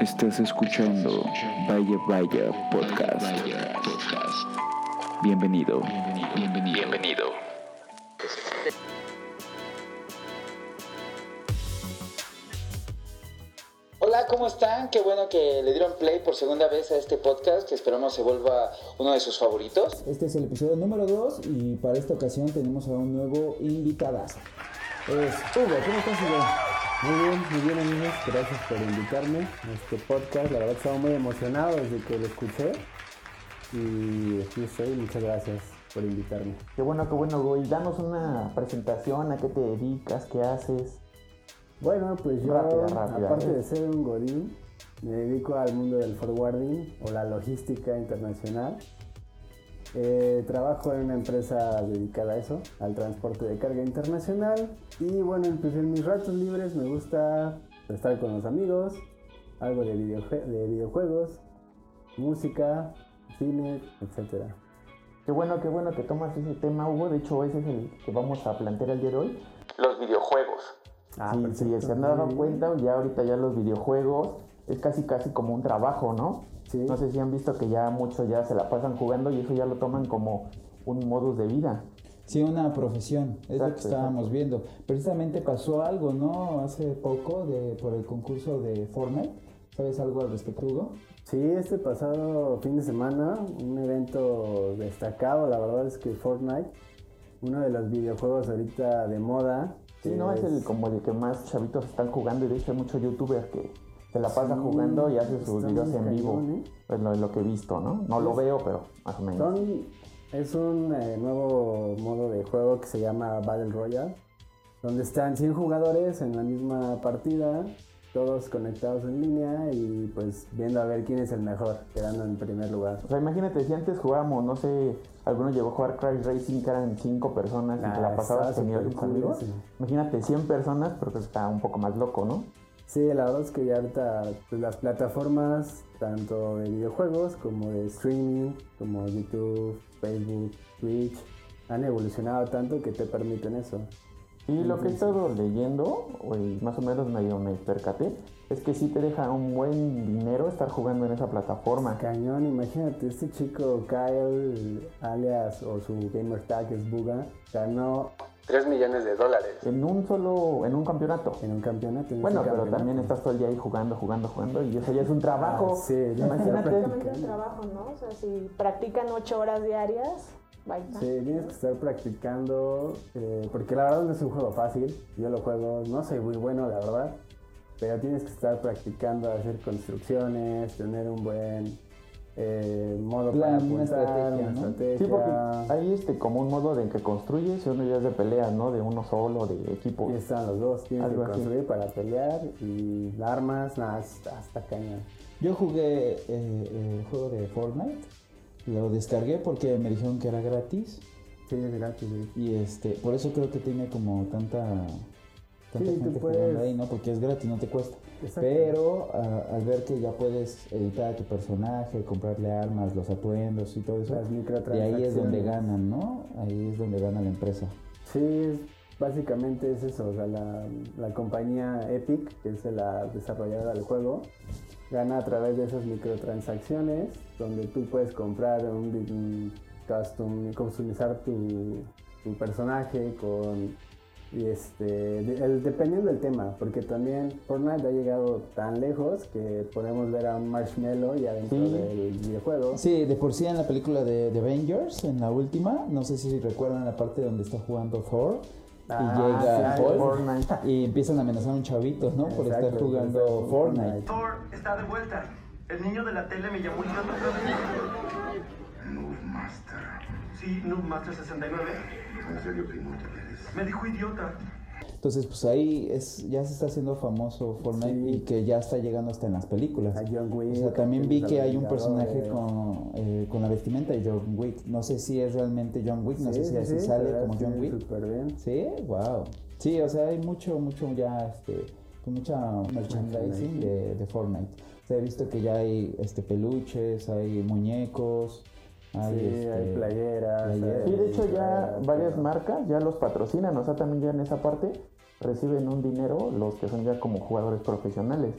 Estás escuchando Vaya Vaya Podcast. Bienvenido. Bienvenido. Hola, ¿cómo están? Qué bueno que le dieron play por segunda vez a este podcast, que esperamos se vuelva uno de sus favoritos. Este es el episodio número 2 y para esta ocasión tenemos a un nuevo invitadazo. Es Hugo, ¿cómo estás Hugo? Muy bien, muy bien amigos, gracias por invitarme a este podcast. La verdad estaba muy emocionado desde que lo escuché y aquí estoy, muchas gracias por invitarme. Qué bueno, qué bueno, Hugo. Y danos una presentación, a qué te dedicas, qué haces. Bueno, pues yo, Rápida, rápida, aparte ¿eh? de ser un godín, me dedico al mundo del forwarding o la logística internacional. Eh, trabajo en una empresa dedicada a eso, al transporte de carga internacional. Y bueno, pues en mis ratos libres me gusta estar con los amigos, algo de, videojue- de videojuegos, música, cine, etcétera. Qué bueno, qué bueno que tomas ese tema, Hugo. De hecho, ese es el que vamos a plantear el día de hoy. Los videojuegos. Ah, sí, perfecto, sí, se han dado cuenta, ya ahorita ya los videojuegos es casi casi como un trabajo, ¿no? Sí. No sé si han visto que ya muchos ya se la pasan jugando y eso ya lo toman como un modus de vida. Sí, una profesión, es lo que Exacto, estábamos viendo. Precisamente pasó algo, ¿no? Hace poco de, por el concurso de Fortnite. ¿Sabes algo al respecto, Hugo? Sí, este pasado fin de semana, un evento destacado, la verdad es que Fortnite, uno de los videojuegos ahorita de moda. Sí, no es el como el que más chavitos están jugando y de hecho hay muchos youtubers que se la pasan Sí, jugando y hacen sus videos en vivo. ¿eh? Es lo, lo que he visto, ¿no? No lo veo, pero más o menos. Son, es un eh, nuevo modo de juego que se llama Battle Royale, donde están 100 jugadores en la misma partida, todos conectados en línea y pues viendo a ver quién es el mejor, quedando en primer lugar. O sea, imagínate si antes jugábamos, no sé, alguno llegó a jugar Crash Racing que eran cinco personas y Ah, te la pasabas tenías súper tus cool amigos. ese. Imagínate 100 personas, pero que está un poco más loco, ¿no? Sí, la verdad es que ya ahorita pues, las plataformas, tanto de videojuegos como de streaming, como YouTube, Facebook, Twitch, han evolucionado tanto que te permiten eso. Y lo que he estado leyendo, o más o menos medio me percaté, es que sí te deja un buen dinero estar jugando en esa plataforma. Cañón, imagínate, este chico Kyle, alias o su gamer tag es Buga, ganó 3 millones de dólares En un solo, en un campeonato. en un campeonato. en Bueno, pero campeonato. también estás todo el día ahí jugando, jugando, jugando y eso ya es un trabajo. Ah, sí, ya Imagínate. Prácticamente un trabajo, ¿no? O sea, si practican ocho horas diarias, vaya. Sí, tienes que estar practicando, eh, porque la verdad no es un juego fácil. Yo lo juego, no soy muy bueno, la verdad, pero tienes que estar practicando, hacer construcciones, tener un buen eh, modo Plan, para apuntar, estrategia, una ¿no? estrategia. Sí, porque hay este como un modo de en que construyes y uno ya es de peleas, ¿no? De uno solo, de equipo. Y están los dos, tienes Algo que así. construir para pelear y armas, nada, hasta, hasta caña. Yo jugué eh, el juego de Fortnite. Lo descargué porque me dijeron que era gratis. Sí, es gratis. sí. Y este, por eso creo que tiene como tanta, tanta Sí, gente puedes- jugando ahí, ¿no? Porque es gratis, no te cuesta. Exacto. Pero ah, al ver que ya puedes editar a tu personaje, comprarle armas, los atuendos y todo eso, Las y ahí es donde ganan, ¿no? Ahí es donde gana la empresa. Sí, es- básicamente es eso, o sea, la, la compañía Epic, que es la desarrolladora del juego, gana a través de esas microtransacciones, donde tú puedes comprar un, un custom, customizar tu, tu personaje con, y este, de- el- dependiendo del tema, porque también Fortnite ha llegado tan lejos que podemos ver a un Marshmallow ya dentro Sí. del videojuego. Sí, de por sí en la película de, de Avengers, en la última, no sé si recuerdan la parte donde está jugando Thor. Ah, y llega sí, Fortnite. y empiezan a amenazar a un chavito, ¿no? Por estar jugando Fortnite. Thor está de vuelta. El niño de la tele me llamó idiota otra vez. Master. Sí, Noobmaster 69. En serio que no te. Me dijo idiota. Entonces, pues ahí es, ya se está haciendo famoso Fortnite Sí. y que ya está llegando hasta en las películas. A John Wick, o sea, también vi que hay un personaje con, eh, con la vestimenta de John Wick. No sé si es realmente John Wick, no sé si así sale como sí, John Wick. Súper bien. Sí, wow. Sí, o sea, hay mucho, mucho ya, este, con mucha merchandising de, de Fortnite. O sea, he visto que ya hay este, peluches, hay muñecos, hay, sí, este, hay playeras. playeras. Sí, de hecho ya playeras, varias marcas ya los patrocinan, o sea, también ya en esa parte reciben un dinero los que son ya como jugadores profesionales.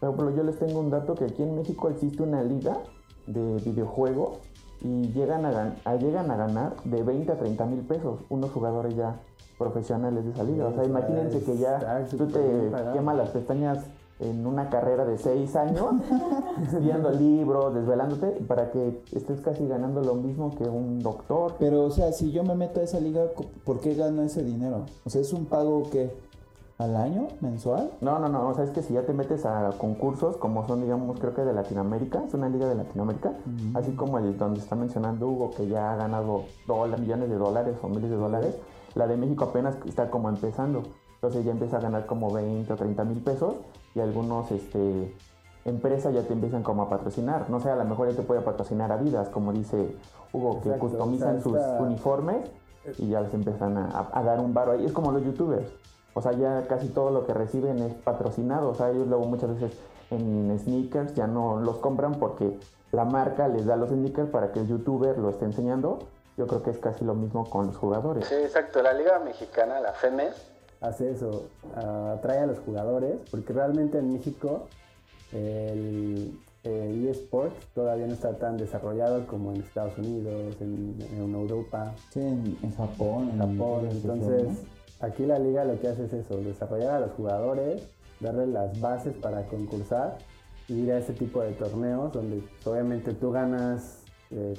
Por ejemplo, yo les tengo un dato que aquí en México existe una liga de videojuegos y llegan a, a- llegan a ganar de 20 a 30 mil pesos unos jugadores ya profesionales de esa liga. O sea, imagínense que ya tú te quemas las pestañas en una carrera de 6 años, estudiando libros, desvelándote, para que estés casi ganando lo mismo que un doctor. Pero, o sea, si yo me meto a esa liga, ¿por qué gano ese dinero? O sea, ¿es un pago que al año, mensual? No, no, no, o sea, es que si ya te metes a concursos como son, digamos, creo que de Latinoamérica, es una liga de Latinoamérica, así como el donde está mencionando Hugo, que ya ha ganado millones de dólares o miles de dólares, la de México apenas está como empezando, entonces ya empieza a ganar como 20 o 30 mil pesos y algunos, este, empresas ya te empiezan como a patrocinar, no sé, a lo mejor ya te puede patrocinar Adidas, como dice Hugo, que Exacto, customizan o sea, sus esta- uniformes y ya les empiezan a, a- a dar un varo ahí, es como los youtubers. O sea, ya casi todo lo que reciben es patrocinado. O sea, ellos luego muchas veces en sneakers ya no los compran porque la marca les da los sneakers para que el youtuber lo esté enseñando. Yo creo que es casi lo mismo con los jugadores. Sí, exacto. La Liga Mexicana, la FEMES, hace eso, atrae a los jugadores, porque realmente en México el, el eSports todavía no está tan desarrollado como en Estados Unidos, en, en Europa, Sí, en, en Japón. en Japón. varias Entonces, aquí la liga lo que hace es eso, desarrollar a los jugadores, darles las bases para concursar y ir a ese tipo de torneos donde obviamente tú ganas eh,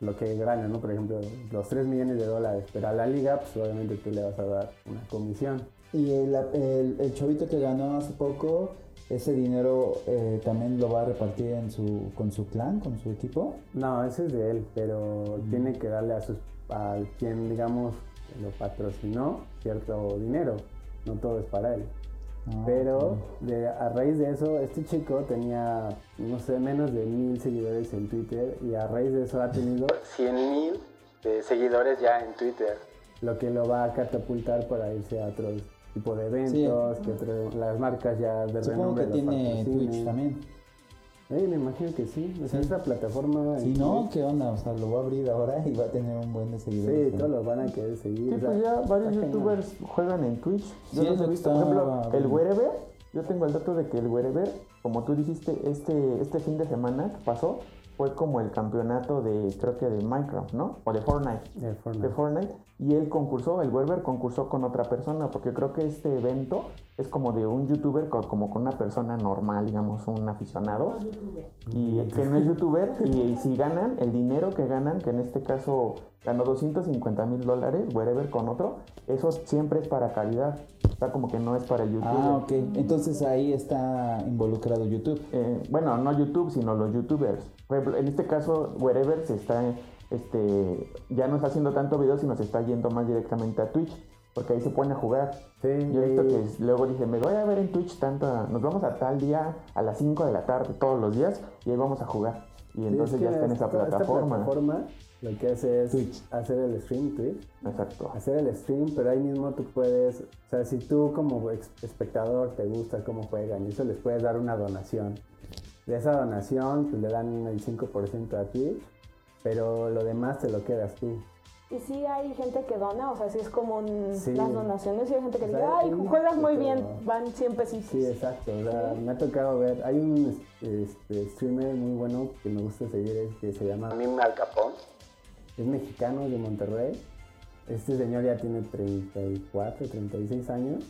lo que ganas, ¿no? Por ejemplo, los 3 millones de dólares, pero a la liga, pues obviamente tú le vas a dar una comisión. Y el, el, el chavito que ganó hace poco, ese dinero eh, también lo va a repartir en su, con su clan, con su equipo. No, ese es de él, pero tiene que darle a sus a quien digamos lo patrocinó cierto dinero. No todo es para él. Ah, Pero de- a raíz de eso, este chico tenía, no sé, menos de mil seguidores en Twitter y a raíz de eso ha tenido 100 mil seguidores ya en Twitter. lo que lo va a catapultar para irse a otros tipo de eventos, que las marcas ya de Supongo renombre que tiene. Twitch también. Eh, me imagino que sí. O sea, Sí. esa plataforma. Si no, ¿qué onda? O sea, lo va a abrir ahora y va a tener un buen de seguidores. Sí, todos lo van a querer seguir. Sí, o sea, pues ya varios youtubers juegan en Twitch. Yo Sí, los he visto. Por ejemplo, el. Wherever, yo tengo el dato de que el Wherever, como tú dijiste, este, este fin de semana que pasó, fue como el campeonato de, creo que de Minecraft, ¿no? O de Fortnite. De Fortnite. de Fortnite y él concursó, el Werber concursó con otra persona, porque creo que este evento es como de un youtuber, co- como con una persona normal, digamos, un aficionado, y que no es youtuber, y si ganan, el dinero que ganan, que en este caso ganó 250 mil dólares, Wherever con otro, eso siempre es para caridad, sea, como que no es para el youtuber. Ah, ok. Entonces ahí está involucrado YouTube. Eh, bueno, no YouTube, sino los youtubers. En este caso, Wherever se está, este, ya no está haciendo tanto video, sino se está yendo más directamente a Twitch, porque ahí se pone a jugar. Sí, Yo he visto que luego dice, me voy a ver en Twitch tanto, nos vamos a tal día a las 5 de la tarde todos los días y ahí vamos a jugar. Y Sí, entonces es que ya está en esa esta- esta plataforma. Lo que hace es Twitch. hacer el stream Twitch, Exacto. hacer el stream, pero ahí mismo tú puedes, o sea, si tú como espectador te gusta cómo juegan y eso les puedes dar una donación. De esa donación pues, le dan el 5% a Twitch, pero lo demás te lo quedas tú. Y sí hay gente que dona, o sea, sí es como un- Sí. las donaciones, y hay gente que O dice, ay, juegas muy bien, van 100 pesitos. Sí, exacto. O sea, me ha tocado ver, hay un este, streamer muy bueno que me gusta seguir que se llama A mí Al Capón. Es mexicano de Monterrey. Este señor ya tiene 34, 36 años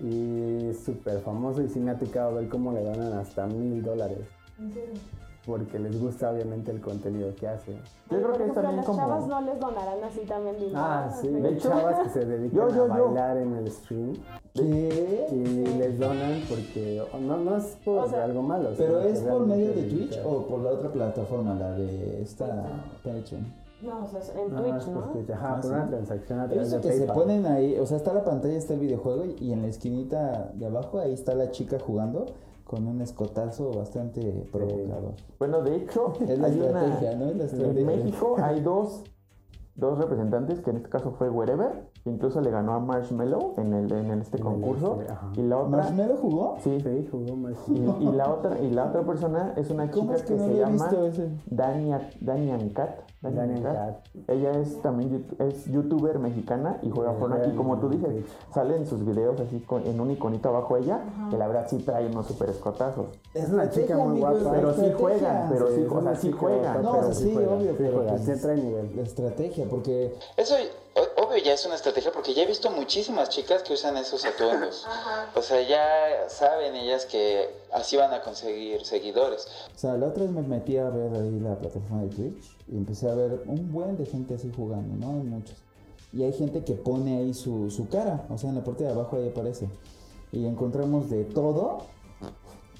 y es súper famoso y sí me ha tocado ver cómo le donan hasta mil dólares. Porque les gusta obviamente el contenido que hace. Yo Oye, creo que es ejemplo, también las como... chavas no les donarán así también dinero. Ah, sí, hay hecho- chavas que se dedican Yo, yo, a yo. bailar en el stream ¿Qué? y les donan porque no, no es por O sea, algo malo. ¿Pero es por medio de Twitch o por la otra plataforma, la de esta Patreon? No, o sea, en No, Twitch, es por ¿no? Twitch, ajá, Ah, por sí. una transacción a través de que se PayPal. ponen ahí, o sea, está la pantalla, está el videojuego y- en la esquinita de abajo ahí está la chica jugando con un escotazo bastante provocador. Bueno, de hecho, Es la hay una- estrategia, ¿no? Es la En estrategia. México hay dos dos representantes, que en este caso fue Wherever, que incluso le ganó a Marshmallow en, el, en este el concurso. este, y la otra... ¿Marshmallow jugó? Sí, Sí, jugó más. y, y la otra, y la otra persona es una ¿Cómo chica es que que, no se llama? Dania, Danian Cat. Danian Daniel Cat. Cat. Ella es también es youtuber mexicana y juega juega Y como tú dices, salen sus videos así con- en un iconito abajo ella, que la verdad sí trae unos super escotazos. Es una chica muy amigo, guapa. Pero sí juegan, pero sí, o sea, sí juegan. No, pero sí, juega, obvio, sí pero juega, pues, sí trae nivel. La estrategia, porque Eso, obvio, ya es una estrategia porque ya he visto muchísimas chicas que usan esos atuendos. O sea, ya saben ellas que así van a conseguir seguidores. O sea, la otra vez me metí a ver ahí la plataforma de Twitch y empecé a ver un buen de gente así jugando, ¿no? Hay muchos. Y hay gente que pone ahí su, su cara, o sea, en la parte de abajo ahí aparece. Y encontramos de todo.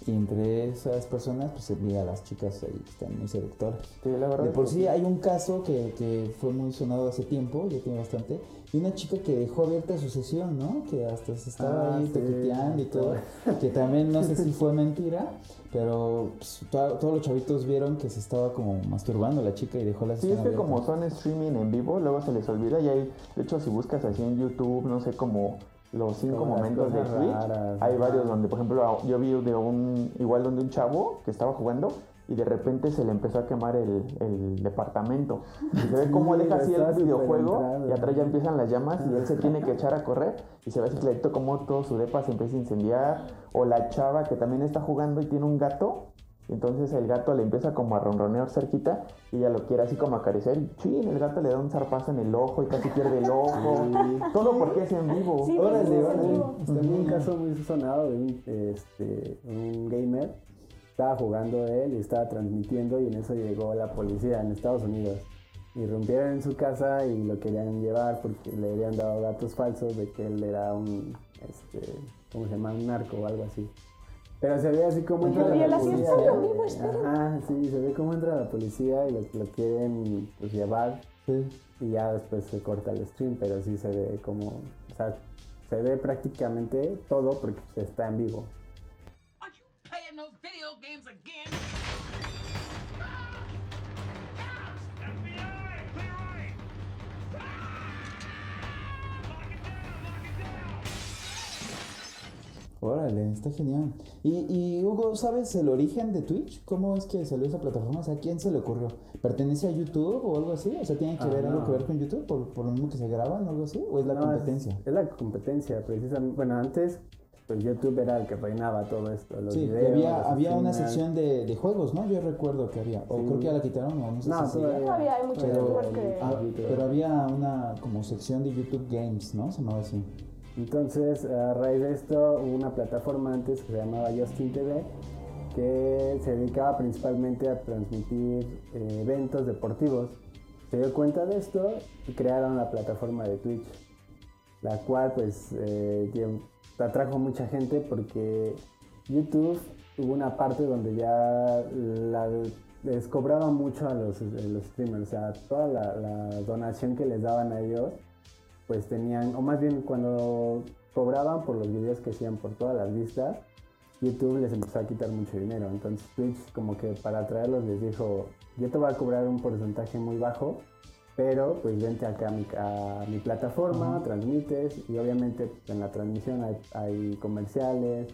Y entre esas personas, pues se vi a las chicas ahí están muy seductoras. Sí, la verdad. De por que sí hay un caso que, que fue muy sonado hace tiempo, ya tiene bastante, y una chica que dejó abierta su sesión, ¿no? Que hasta se estaba Ah, ahí sí, toqueteando y todo, que también no sé si fue mentira, pero pues, to- todos los chavitos vieron que se estaba como masturbando la chica y dejó la Sí, sesión es que abierta. como son streaming en vivo, luego se les olvida y hay, de hecho si buscas así en YouTube, no sé, como los cinco momentos de Twitch, raras, hay varios donde, por ejemplo, yo vi de un, igual donde un chavo que estaba jugando y de repente se le empezó a quemar el, el departamento. Y se ve cómo Sí, deja así el videojuego entrado. y atrás ya empiezan las llamas y él se tiene que echar a correr y se ve así clarito como todo su depa se empieza a incendiar. O la chava que también está jugando y tiene un gato entonces el gato le empieza como a ronronear cerquita y ella lo quiere así como acariciar y chin, el gato le da un zarpazo en el ojo y casi pierde el ojo. Todo porque es en vivo. Sí, Órale, órale. También un caso muy sonado de un, este, un gamer. Estaba jugando él y estaba transmitiendo y en eso llegó la policía en Estados Unidos. Irrumpieron en su casa y lo querían llevar porque le habían dado datos falsos de que él era un, este, ¿cómo se llama? Un narco o algo así. Pero se ve así como entra la policía. vivo. Ajá, sí, se ve cómo entra la policía y lo, lo quieren pues, llevar Sí. y ya después se corta el stream, pero sí se ve como, o sea, se ve prácticamente todo porque está en vivo. Órale, está genial. Y, y Hugo, ¿sabes el origen de Twitch? ¿Cómo es que salió esa plataforma? O sea, ¿a quién se le ocurrió? ¿Pertenece a YouTube o algo así? O sea, ¿tiene que Ah, ver algo no. que ver con YouTube por, por lo mismo que se graban o algo así? ¿O es la No, es- competencia? Es, la competencia, precisamente. Bueno, antes, pues YouTube era el que reinaba todo esto. Los Sí, videos, había, los había una sección de, de juegos, ¿no? Yo recuerdo que había. O Sí. creo que ya la quitaron, o no sé No, si todavía. Todavía hay muchos Pero- youtubers que... Ah, pero había una como sección de YouTube Games, ¿no? Se llamaba así. Entonces, a raíz de esto, hubo una plataforma antes que se llamaba Justin TV, que se dedicaba principalmente a transmitir eh, eventos deportivos. Se dio cuenta de esto y crearon la plataforma de Twitch, la cual pues eh, atrajo mucha gente porque YouTube hubo una parte donde ya les cobraba mucho a los, streamers, o sea, toda la donación que les daban a ellos pues tenían, o más bien cuando cobraban por los videos que hacían por todas las vistas, YouTube les empezó a quitar mucho dinero. Entonces Twitch como que para atraerlos les dijo, yo te voy a cobrar un porcentaje muy bajo, pero pues vente acá a mi, a mi plataforma, transmites y obviamente en la transmisión hay, hay comerciales,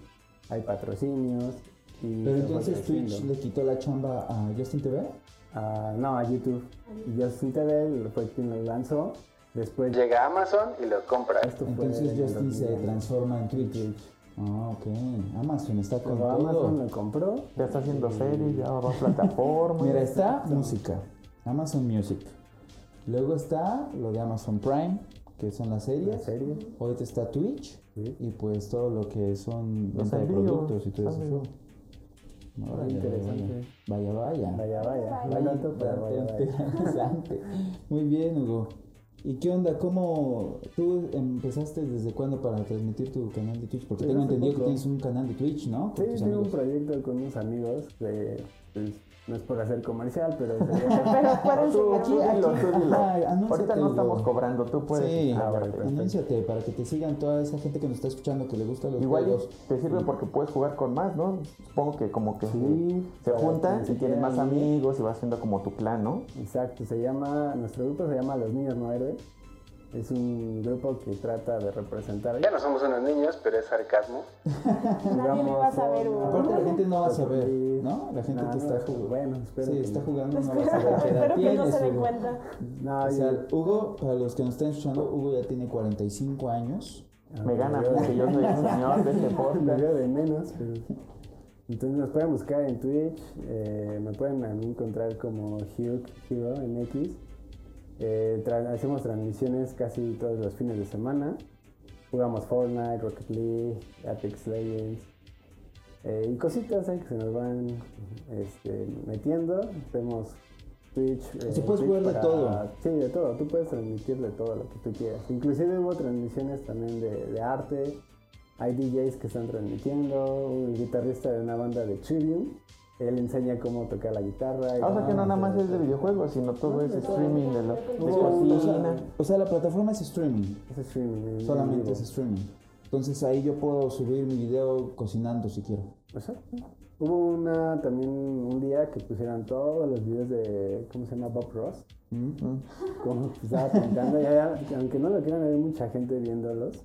hay patrocinios. Y Pero entonces Twitch le quitó la chamba a Justin TV. Ah, no, a YouTube. Y Justin TV fue quien lo lanzó. Después llega Amazon y lo compra. Esto Entonces Justin se 2020. transforma en Twitch. Ah, ok. Amazon está con Pero Amazon todo. lo compró. Ya está haciendo series, ya va a plataformas. Mira, está música. Amazon Music. Luego está lo de Amazon Prime, que son las series. La serie. Ahorita está Twitch. Sí. Y pues todo lo que son Los venta de productos y todo eso. Órale, interesante. Vaya, vaya. Vaya, vaya. Vaya, vaya, vaya. interesante. Muy bien, Hugo. ¿Y qué onda? ¿Cómo tú empezaste desde cuándo para transmitir tu canal de Twitch? Porque Sí, tengo entendido que tienes un canal de Twitch, ¿no? Con Sí, tengo un proyecto con unos amigos de pues, no es por hacer comercial, pero. Pero pueden Tú, tú dilo. Ah, Ahorita no estamos cobrando, tú puedes. Sí, Ah, vale. anúnciate para que te sigan toda esa gente que nos está escuchando que le gustan los Igual juegos. te sirve porque puedes jugar con más, ¿no? Supongo que como que Sí, se juntan y tienes más amigos y vas haciendo como tu clan, ¿no? Exacto, se llama, nuestro grupo se llama Los Niños No Héroes. Es un grupo que trata de representar. Ya no somos unos niños, pero es sarcasmo. Nadie lo iba a saber, Hugo. Aparte la gente no va a saber, Sí. ¿no? La gente No, que está jugando. bueno, espero Sí, que está no. jugando no va a saber Espero que no se den cuenta. No, O yo- sea, Hugo, para los que nos están escuchando, Hugo ya tiene 45 años. Me gana a mí, veo- que yo soy el señor de este Me veo de menos, pero... Entonces nos pueden buscar en Twitch, eh, me pueden a mí encontrar como Hugh Hero en X. Eh, tra- hacemos transmisiones casi todos los fines de semana. Jugamos Fortnite, Rocket League, Apex Legends. eh, y cositas ahí que se nos van este, metiendo. Hacemos Twitch. eh, Twitch jugar de todo. Sí, de todo. Tú puedes transmitir de todo lo que tú quieras. Inclusive hubo transmisiones también de, de arte. Hay DJs que están transmitiendo. Un guitarrista de una banda de Trivium. Él enseña cómo tocar la guitarra. y Ah, o sea que no nada más es de videojuegos, sino todo es streaming de, lo, de O sea, cocina. o sea, la plataforma es streaming, Es streaming. en solamente vivo. es streaming. Entonces ahí yo puedo subir mi video cocinando si quiero. Exacto. Hubo una también un día que pusieron todos los videos de, ¿cómo se llama? Bob Ross. ¿Mm? Como estaba pintando, y allá, aunque no lo quieran, hay mucha gente viéndolos.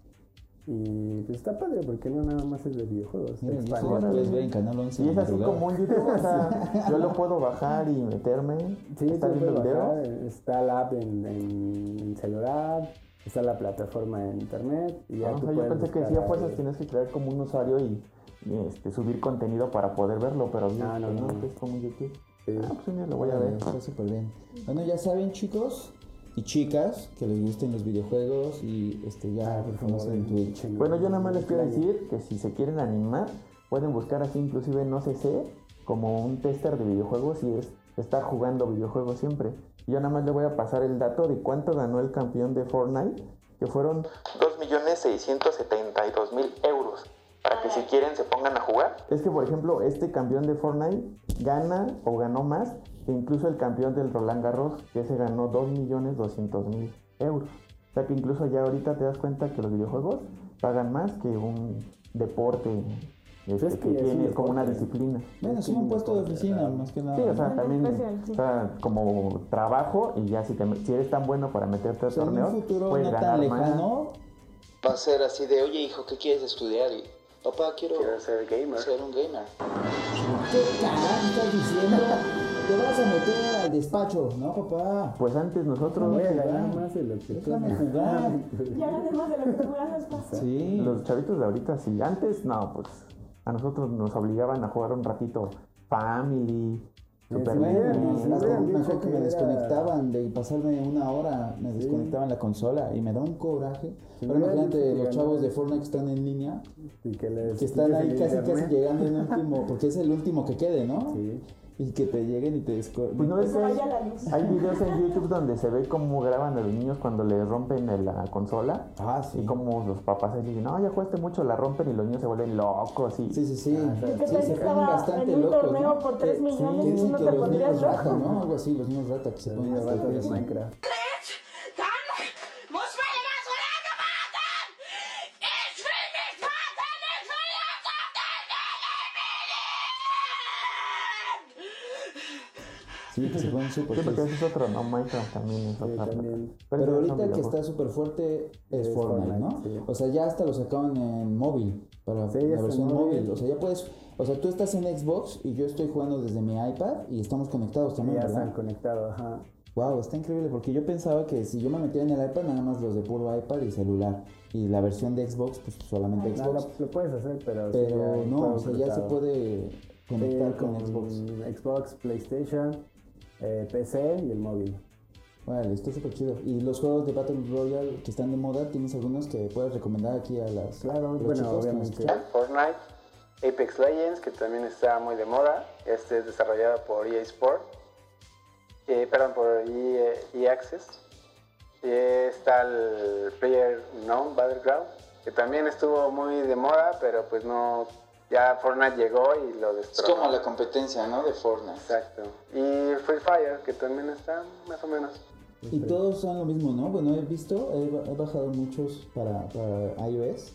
Y pues está padre porque no nada más es de videojuegos. Miren, se eso expande. ya puedes ver en Canal 11. Y es así madrugada. como un YouTube, o sea, yo lo puedo bajar y meterme, Sí, estar viendo bajar, está la app en, en- en celular, está la plataforma en internet. Y ya Ah, o tú sea, yo pensé que si a ahí. fuerzas tienes que crear como un usuario y, y, este, subir contenido para poder verlo, pero No, no, no. que es como un YouTube. Sí. Ah, pues un día lo voy a ver. Está súper bien. Bueno, ya saben, chicos y chicas, que les gusten los videojuegos y este ya Ah, por favor, conocen Twitch. Bueno, yo nada más les quiero decir que si se quieren animar, pueden buscar así inclusive no sé sé, como un tester de videojuegos y es estar jugando videojuegos siempre. Y yo nada más le voy a pasar el dato de cuánto ganó el campeón de Fortnite, que fueron 2.672.000 euros. Para que si quieren se pongan a jugar. Es que, por ejemplo, este campeón de Fortnite gana o ganó más que incluso el campeón del Roland Garros, que se ganó 2.200.000 euros. O sea que incluso ya ahorita te das cuenta que los videojuegos pagan más que un deporte este, es que tiene como una disciplina. Bueno, es un puesto de oficina, más que nada. Sí, o sea, también profesión, sí. o sea, como trabajo y ya si, te, si eres tan bueno para meterte a O sea, en torneos, un futuro puedes no ganar tan más. lejano, Va a ser así de, oye hijo, ¿qué quieres estudiar? Y, papá, quiero, Quiero ser gamer. ser un gamer. ¿qué carajo estás diciendo? Te vas a meter al despacho, ¿no, papá? Pues antes nosotros, Voy a ganar más de lo que tú jugar. Ya gané más de lo que tú ganas, pa. Sí. los chavitos de ahorita, sí. Antes, no, pues a nosotros nos obligaban a jugar un ratito Family, Super me acuerdo que me desconectaban de pasarme una hora, me desconectaban la consola y me da un coraje. Sí, Pero imagínate los chavos de Fortnite que están en línea, Y que, les que están ahí casi casi llegando en último, porque es el último que quede, ¿no? Sí. Y que te lleguen y te desco- Pues no es que hay, vaya la luz. hay videos en YouTube donde se ve cómo graban a los niños cuando les rompen el- la consola. Ah, sí. Y como los papás les dicen, no, ya jugaste mucho, la rompen y los niños se vuelven locos. Y, Sí, sí, sí. Ah, ¿Y qué Sí, tal se ponen estaba bastante en un locos, torneo ¿no? por 3 millones Sí, y no que te pondrías rata? ¿no? Algo así, los niños rata que se ponen hasta ratos de. Minecraft. Sí, que se ponen súper Sí, porque ese es otro, ¿no? Minecraft también es Sí, otra. también. Pero son ahorita que está súper fuerte es Es Fortnite, ¿no? Sí. O sea, ya hasta lo sacaban en móvil, para Sí, la versión móvil. móvil. O sea, ya puedes, o sea, tú estás en Xbox y yo estoy jugando desde mi iPad y estamos conectados también, ya están conectados, ajá. Wow, está increíble porque yo pensaba que si yo me metía en el iPad, nada más los de puro iPad y celular. Y la versión de Xbox, pues solamente No, Xbox. lo, lo puedes hacer, pero... Pero no, o sea, ya se puede conectar Sí, con Xbox. Xbox, PlayStation, eh, PC y el móvil. Vale, está súper chido. Y los juegos de Battle Royale que están de moda, ¿tienes algunos que puedas recomendar aquí a las Claro, los bueno, chicos que obviamente. escuchan? Fortnite, Apex Legends, que también está muy de moda. Este es desarrollado por EA Sport. Eh, perdón, por EA, EA Access. Y está el Player Known Battleground, que también estuvo muy de moda, pero pues no ya Fortnite llegó y lo Es destrozó. como la competencia, ¿no? De Fortnite. Exacto. Y Free Fire, que también está más o menos. Y todos son lo mismo, ¿no? Bueno, he visto, he, he bajado muchos para, para iOS.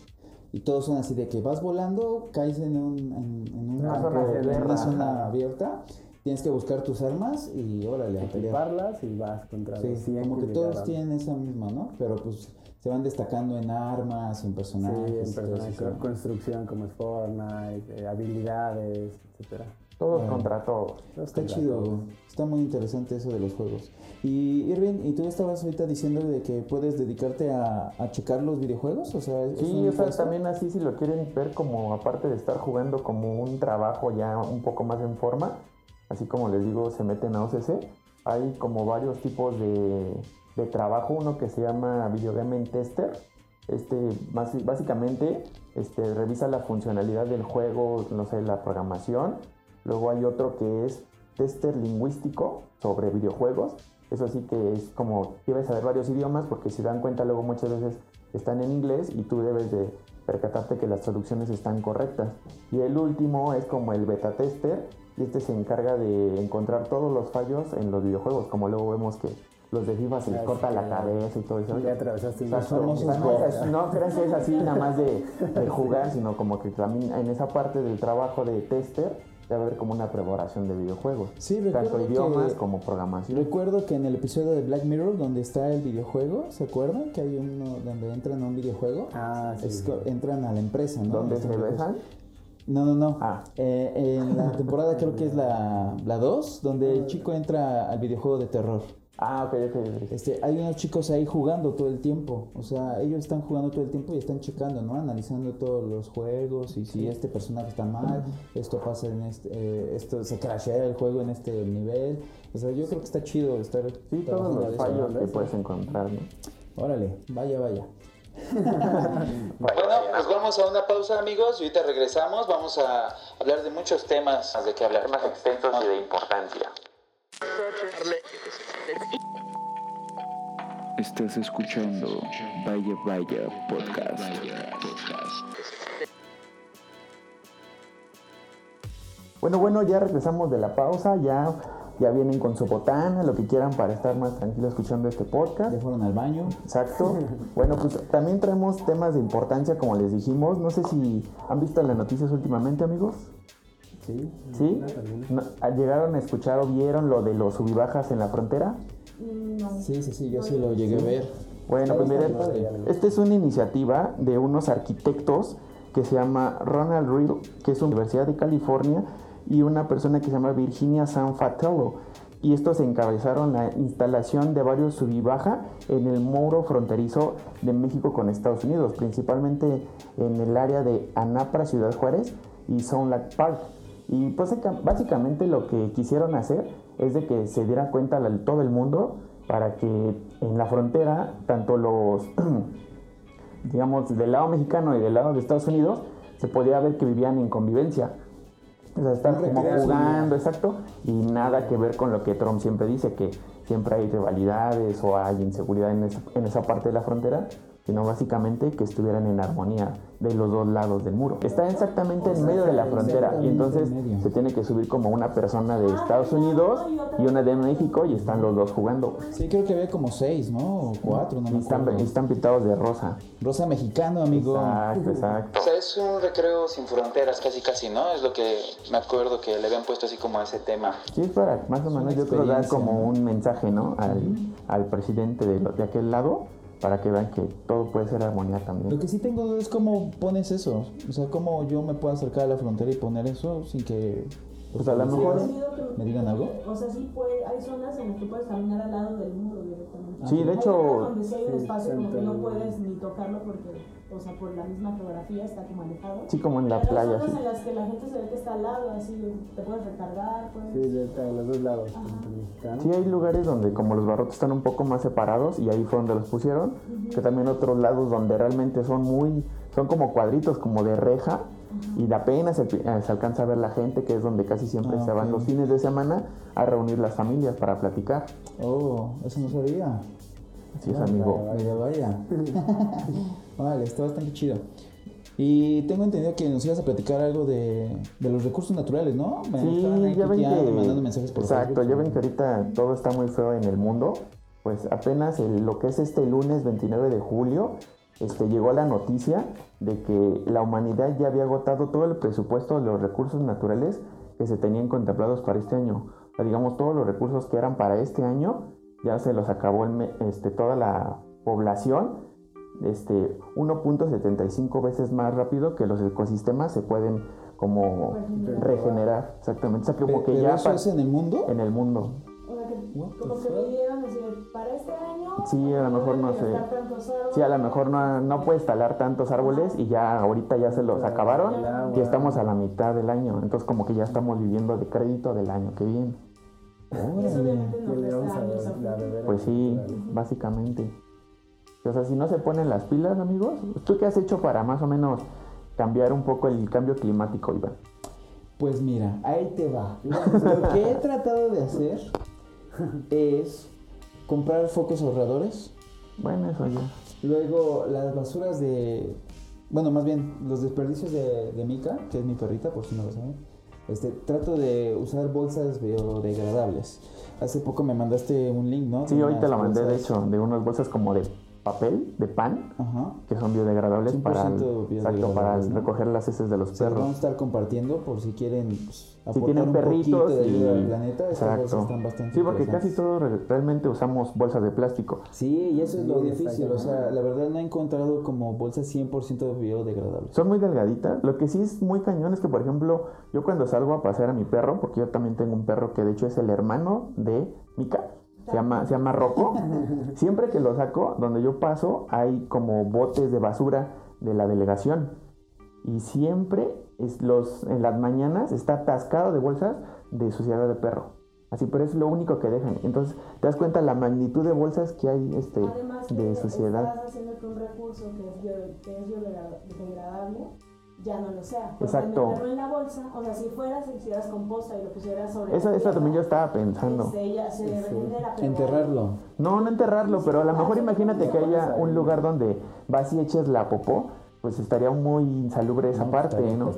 Y todos son así de que vas volando, caes en, un, en, en un Una campo, zona en abierta. una zona abierta. Tienes que buscar tus armas y órale, a pelear. Y vas contra Sí, los 100 como que todos tienen esa misma, ¿no? Pero pues se van destacando en armas, en Sí, personajes. en todo eso, ¿no? construcción como es Fortnite, eh, habilidades, etcétera. Todos contra todos. Está chido, está muy interesante eso de los juegos. Y Irving, ¿y tú estabas ahorita diciendo de que puedes dedicarte a, a checar los videojuegos? O sea, ¿es Sí, o sea, también así si lo quieren ver como aparte de estar jugando como un trabajo ya un poco más en forma, así como les digo, se meten a OCC, hay como varios tipos de, de trabajo, uno que se llama Video Game Tester, este, básicamente este, revisa la funcionalidad del juego, no sé, la programación, luego hay otro que es tester lingüístico sobre videojuegos, eso sí que es como, debes saber varios idiomas porque si dan cuenta luego muchas veces están en inglés y tú debes de percatarte que las traducciones están correctas. Y el último es como el beta tester y este se encarga de encontrar todos los fallos en los videojuegos, como luego vemos que los de FIFA se les corta la cabeza y todo eso. Ya atravesaste Exacto. famosos no, es así nada más de, de jugar, sino como que también en esa parte del trabajo de tester debe haber como una preparación de videojuegos. Sí, Tanto idiomas que- como programación. Recuerdo que en el episodio de Black Mirror donde está el videojuego, ¿se acuerdan? Que hay uno donde entran a un videojuego. Ah, sí. Es entran a la empresa, ¿no? ¿Dónde Los se besan? No, no, no. Ah. Eh, en la temporada creo que es la 2, donde el chico entra al videojuego de terror. Ah, ok, ok. ok. Este, hay unos chicos ahí jugando todo el tiempo, o sea, ellos están jugando todo el tiempo y están checando, ¿no? Analizando todos los juegos y si este personaje está mal, esto pasa en este, eh, esto se crashea el juego en este nivel, o sea, yo creo que está chido estar Sí, todos los eso, fallos ¿no? que puedes encontrar, ¿no? Órale, vaya, vaya. Bueno, pues vamos a una pausa, amigos, y ahorita regresamos. Vamos a hablar de muchos temas de qué hablar. Más extensos y de importancia. Estás escuchando Vaya Vaya Podcast. Bueno, bueno, ya regresamos de la pausa, ya, ya vienen con su botana, lo que quieran para estar más tranquilos escuchando este podcast. Ya fueron al baño. Exacto. Bueno, pues también traemos temas de importancia, como les dijimos. No sé si han visto las noticias últimamente, amigos. Sí. Ah, ¿Llegaron a escuchar o vieron lo de los subibajas en la frontera? Sí, sí, sí, yo sí lo llegué a ver. Bueno, pues miren, esta es una iniciativa de unos arquitectos que se llama Ronald Reed, que es una Universidad de California, y una persona que se llama Virginia San Fratello. Y estos encabezaron la instalación de varios sub y baja en el muro fronterizo de México con Estados Unidos, principalmente en el área de Anapra, Ciudad Juárez y Sound Lake Park. Y pues básicamente lo que quisieron hacer es de que se diera cuenta todo el mundo para que en la frontera, tanto los, digamos, del lado mexicano y del lado de Estados Unidos, se podía ver que vivían en convivencia. O sea, están como jugando, exacto, y nada que ver con lo que Trump siempre dice, que siempre hay rivalidades o hay inseguridad en esa, en esa parte de la frontera, sino básicamente que estuvieran en armonía de los dos lados del muro. Está exactamente en medio de la frontera y entonces se tiene que subir como una persona de Estados Unidos y una de México y están los dos jugando. Sí, creo que había como seis, ¿no? O cuatro, no Y me están, acuerdo. y están pintados de rosa. Rosa mexicano, amigo. Exacto, exacto. O sea, es un recreo sin fronteras, casi casi, ¿no? Es lo que me acuerdo que le habían puesto así como a ese tema. Sí, es para más o menos yo creo dar como un mensaje, ¿no? Al, al presidente de aquel lado para que vean que todo puede ser armonía Lo también. que sí tengo duda es cómo pones eso. O sea, cómo yo me puedo acercar a la frontera y poner eso sin que Pues a lo mejor... me digan algo. O sea, sí puede, hay zonas en las que puedes caminar al lado del muro directamente. Sí, de hecho... donde sí hay un sí, espacio como que no puedes ni tocarlo porque, o sea, por la misma geografía está como alejado. Sí, como en la Pero hay playa, zonas sí. en las que la gente se ve que está al lado, así te puedes recargar, puedes... Sí, de, de los dos lados. Sí, hay lugares donde como los barrotes están un poco más separados y ahí fue donde los pusieron, que también otros lados donde realmente son muy, son como cuadritos, como de reja, y apenas se, eh, se alcanza a ver la gente, que es donde casi siempre Ah, se van los fines de semana a reunir las familias para platicar. Oh, eso no sabía. Así es, amigo. Vaya, vaya. vale, está bastante chido. Y tengo entendido que nos ibas a platicar algo de, de los recursos naturales, ¿no? Me Sí, ya ven que. mandando mensajes por exacto, Facebook. ya ven que ahorita todo está muy feo en el mundo. Pues apenas el- lo que es este lunes 29 de julio, este, llegó la noticia de que la humanidad ya había agotado todo el presupuesto de los recursos naturales que se tenían contemplados para este año. O sea, digamos, todos los recursos que eran para este año ya se los acabó el me- este, toda la población. Este, 1.75 veces más rápido que los ecosistemas se pueden como regenerar. Exactamente. O sea, como Pe- que ¿Pero ya eso pa- es en el mundo? en el mundo. Como que fuck? midieron decir, para este año. Sí, a lo mejor no sé. gastar tantos árboles. Sí, a lo mejor no, no puedes talar tantos árboles y ya ahorita ya se los acabaron y estamos a la mitad del año. Entonces como que ya estamos viviendo de crédito del año que viene. Pues sí, básicamente. O sea, si no se ponen las pilas, amigos, ¿tú qué has hecho para más o menos cambiar un poco el cambio climático, Iván? Pues mira, ahí te va. Lo que he tratado de hacer es comprar focos ahorradores. Bueno, eso ya. Luego las basuras de... Bueno, más bien los desperdicios de, de Mika, que es mi perrita, por si no lo saben. Este, trato de usar bolsas biodegradables. Hace poco me mandaste un link, ¿no? Sí, hoy te la mandé, de hecho, de unas bolsas como de papel, de pan, Ajá. que son biodegradables 100% para, el- exacto, para recoger las heces de los Se los vamos a perros. estar compartiendo por si quieren pues, Si aportar tienen un perritos de ayuda y- al planeta. Estas bolsas Exacto. están bastante Sí, porque casi todos re- realmente usamos bolsas de plástico. Sí, y eso es lo Sí, difícil. O sea, la verdad no he encontrado como bolsas 100% biodegradables. Son muy delgaditas. Lo que sí es muy cañón es que, por ejemplo, yo cuando salgo a pasear a mi perro, porque yo también tengo un perro que de hecho es el hermano de Mika, se llama, se llama Rocco, siempre que lo saco, donde yo paso, hay como botes de basura de la delegación. Y siempre es los, en las mañanas está atascado de bolsas de suciedad de perro. Así, pero es lo único que dejan. Entonces, te das cuenta la magnitud de bolsas que hay este, Además de suciedad. estás haciendo que un recurso que es biodegradable ya no lo sea. Porque Exacto. meterlo en la bolsa, o sea, si fueras y hicieras composta y lo pusieras sobre Esa, la esa también yo estaba pensando. este, ya se regenera, pero- Enterrarlo. No, no enterrarlo, pero a lo mejor imagínate que haya un lugar donde vas y eches la popó, pues estaría muy insalubre esa No, parte, ¿no?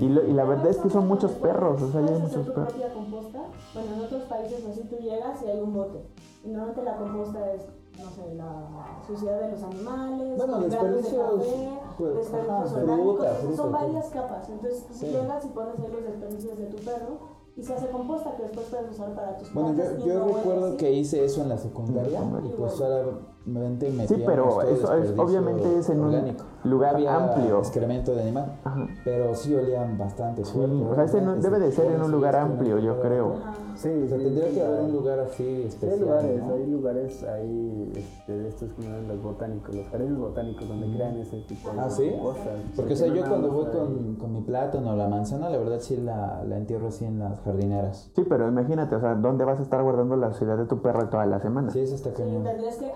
Y, lo- y la verdad es que son muchos perros, o sea, ya hay muchos perros. propia composta. Bueno, en otros países así tú llegas y hay un bote. Y normalmente la composta es, no sé, la suciedad de los animales, Bueno, los granos de desperdicios, café, pues, desperdicios ajá, orgánicos, fruta, son varias capas. Entonces tú Sí. llegas y pones ahí los desperdicios de tu perro y se hace composta que después puedes usar para tus Bueno, yo, yo no recuerdo que hice eso en la secundaria y pues solamente Sí, pero eso es- obviamente es en un orgánico. lugar No había amplio. excremento de animal, Ajá. pero sí olían bastante Sí, fuerte. o sea, ese no- debe de ser en un lugar amplio, yo creo. Sí, O sea, sí, tendría sí, que haber un lugar así Sí, especial. hay lugares, ¿no? hay lugares ahí, este, de estos que llaman los botánicos, los jardines botánicos, donde crean ese tipo de Ah, ¿sí? cosas. Porque, o sea, yo cuando voy con, con mi plátano o la manzana, la verdad sí la, la entierro así en las jardineras. Sí, pero imagínate, o sea, ¿dónde vas a estar guardando la suciedad de tu perro toda la semana? Sí, eso está Sí, cañón. tendrías que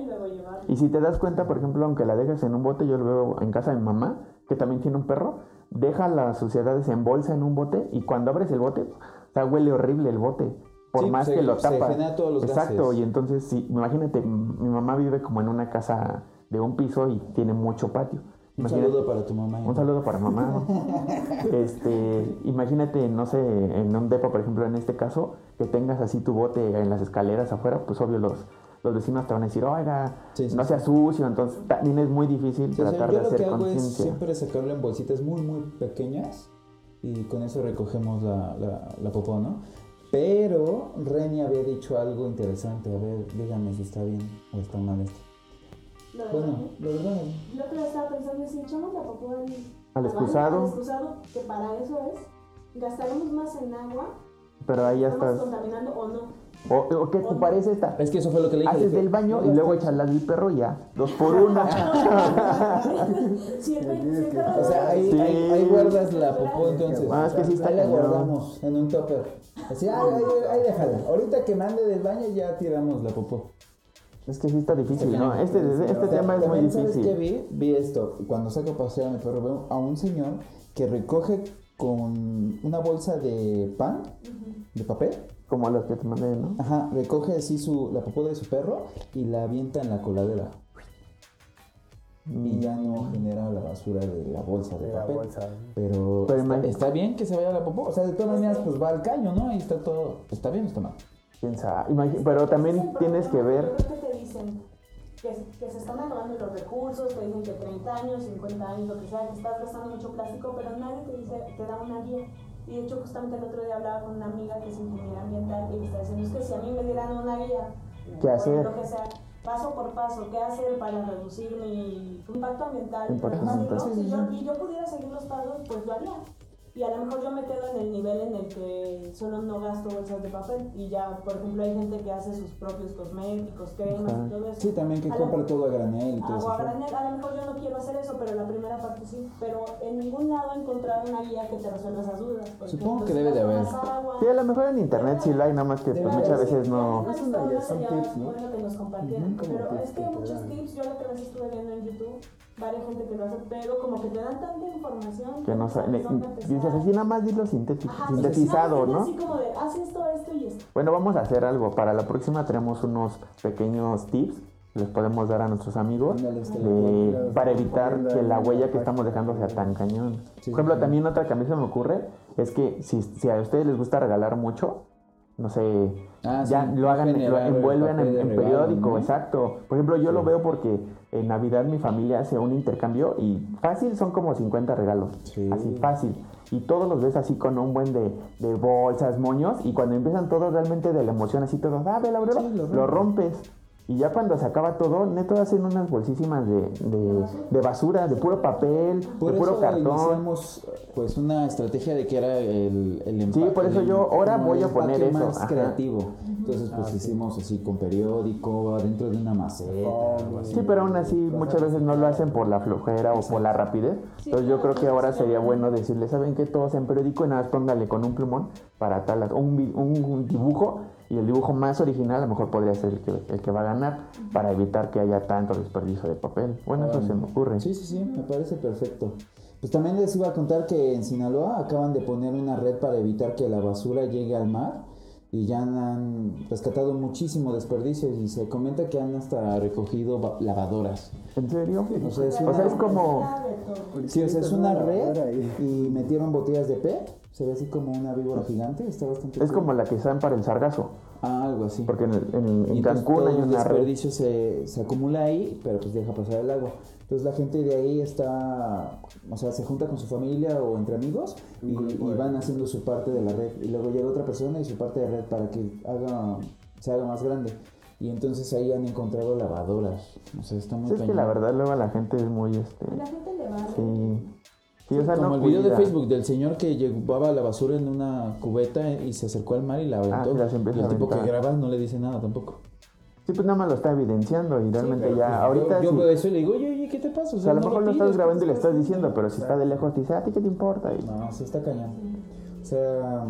y luego llevarla. Y si te das cuenta, por ejemplo, aunque la dejes en un bote, yo lo veo en casa de mi mamá, que también tiene un perro, deja las suciedades en bolsa en un bote y cuando abres el bote, o sea, huele horrible el bote. Por Sí, más se- que lo se tapas. todos los Exacto, gases. y entonces, sí, imagínate, mi mamá vive como en una casa de un piso y tiene mucho patio. Un saludo para tu mamá. Un saludo para mamá. este, imagínate, no sé, en un depa, por ejemplo, en este caso, que tengas así tu bote en las escaleras afuera, pues obvio los, los vecinos te van a decir, oiga, Sí, sí, no sea sucio, entonces también es muy difícil tratar yo de lo que hacer hago es conciencia. siempre sacarlo en bolsitas muy, muy pequeñas y con eso recogemos la, la, la popó, ¿no? Pero Reni había dicho algo interesante. A ver, dígame si está bien o está mal esto. Lo Bueno, lo verdad. Yo que estaba pensando es si echamos la popó al, Al al excusado. al excusado, que para eso es, gastaremos más en agua, Pero ahí ya estamos estás. contaminando o no. O, o ¿qué te parece esta? Es que eso fue lo que le dije. Haces dije, del baño y luego echas la del perro y ya. Dos por uno. Perro O sea, ahí, Sí. ahí, ahí guardas la popó entonces. Ah, es que sí está Ahí la guardamos en un topper. Así, ahí, ahí, ahí déjala. Ahorita que mande del baño ya tiramos la popó. es que sí está difícil, ¿no? Este, este tema es muy También, ¿sabes qué difícil. vi? Vi esto. Cuando saco a pasear a mi perro, veo a un señor que recoge con una bolsa de pan, de papel. Como los que te mandé, ¿no? Ajá, recoge así su, la popó de su perro y la avienta en la coladera. y ya no genera la basura de la bolsa de, De la papel. bolsa. Pero, Pero está, está bien que se vaya a la popó. O sea, de todas maneras, pues va al caño, ¿no? Ahí está todo. ¿Está bien o está mal? quién sabe. Imagi- Pero también tienes que ver. Yo creo que te dicen que, que se están acabando los recursos, te dicen que 30 años, 50 años, lo que sea, que estás gastando mucho plástico, pero nadie te dice, te da una guía. Y de hecho, justamente el otro día hablaba con una amiga que es ingeniera ambiental y me está diciendo, es que si a mí me dieran una guía, ¿Qué hacer? Lo que sea, paso por paso, qué hacer para reducir mi impacto ambiental. Impacto ambiental. Si yo, y yo pudiera seguir los pasos, pues lo haría. Y a lo mejor yo me quedo en el nivel en el que solo no gasto bolsas de papel. Y ya, por ejemplo, hay gente que hace sus propios cosméticos, cremas y todo eso. Sí, también que A lo- compra todo a granel y todo eso. Agua granel, a lo mejor yo no quiero hacer eso, pero la primera parte sí. Pero en ningún lado he encontrado una guía que te resuelva esas dudas. Supongo que debe de haber. agua- Sí, a lo mejor en internet sí lo hay, nada más que pues, muchas veces no. Es una guía, son tips, ¿no? bueno que nos como pero es que que muchos tips, yo la otra vez estuve viendo en YouTube, varias gente que lo hace, pero como que te dan tanta información Que no sabes sabe. dónde Dices así, nada más dilo sinteti- Ajá, sintetizado, ¿no? Así como de, haz esto, esto y esto. Bueno, vamos a hacer algo. Para la próxima tenemos unos pequeños tips que les podemos dar a nuestros amigos de- bien. para evitar que la huella que estamos dejando sea tan cañón. Sí, Por ejemplo, sí. también otra que a mí se me ocurre es que si, si a ustedes les gusta regalar mucho, no sé, Ah, ya sí, lo hagan, lo envuelven en, periódico, ¿no? exacto. Por ejemplo, yo lo veo porque en Navidad mi familia hace un intercambio y fácil son como 50 regalos. Sí. Así fácil. Y todos los ves así con un buen de, de bolsas, moños, y cuando empiezan todos realmente de la emoción, así todos, ah, ve la breva", Sí, lo lo rompes. Y ya cuando se acaba todo, neto hacen unas bolsísimas de, de, de basura, de puro papel, Por de puro eso cartón. iniciamos pues una estrategia de que era el, el Sí, empaque, por eso el- yo ahora voy a poner eso, más ajá. creativo. Entonces pues hicimos así con periódico, adentro de una maceta, algo así. Sí, pero aún así muchas veces no lo hacen por la flojera o por la rapidez. Entonces yo creo que ahora sería bueno decirle, ¿saben qué? Todo sea en periódico y nada más póngale con un plumón para tal, un dibujo y el dibujo más original a lo mejor podría ser el que, el que va a ganar para evitar que haya tanto desperdicio de papel. Bueno, eso se me ocurre. Sí, sí, sí, me parece perfecto. Pues también les iba a contar que en Sinaloa acaban de poner una red para evitar que la basura llegue al mar y ya han rescatado muchísimo desperdicio y se comenta que han hasta recogido lavadoras. ¿En serio? O sea, es O sea, una, es como... sí, o sea, es una red y metieron botellas de PET. Se ve así como una víbora gigante, está bastante Es cool. como la que usan para el sargazo. Ah, algo así. Porque en, el- en- en Cancún todo hay el una red. desperdicio se, se acumula ahí, pero pues deja pasar el agua. Entonces la gente de ahí está, o sea, se junta con su familia o entre amigos y, y van haciendo su parte de la red. Y luego llega otra persona y su parte de red para que haga, se haga más grande. Y entonces ahí han encontrado lavadoras. O sea, está muy es que la verdad luego la gente es muy... este La gente le va. Sí. Sí, o sea, Como no el video de. Facebook del señor que llevaba la basura en una cubeta y se acercó al mar y la aventó. Ah, sí, las y el tipo que graba no le dice nada tampoco. Sí, pues nada más lo está evidenciando y realmente ya pues, ahorita yo, yo sí. veo eso y le digo, oye, oye, ¿qué te pasa? O sea, a lo no mejor lo estás ¿qué grabando y le estás estás haciendo?". diciendo, pero si está de lejos te dice, ¿a ti qué te importa? Y- No, sí está cañón. O sea,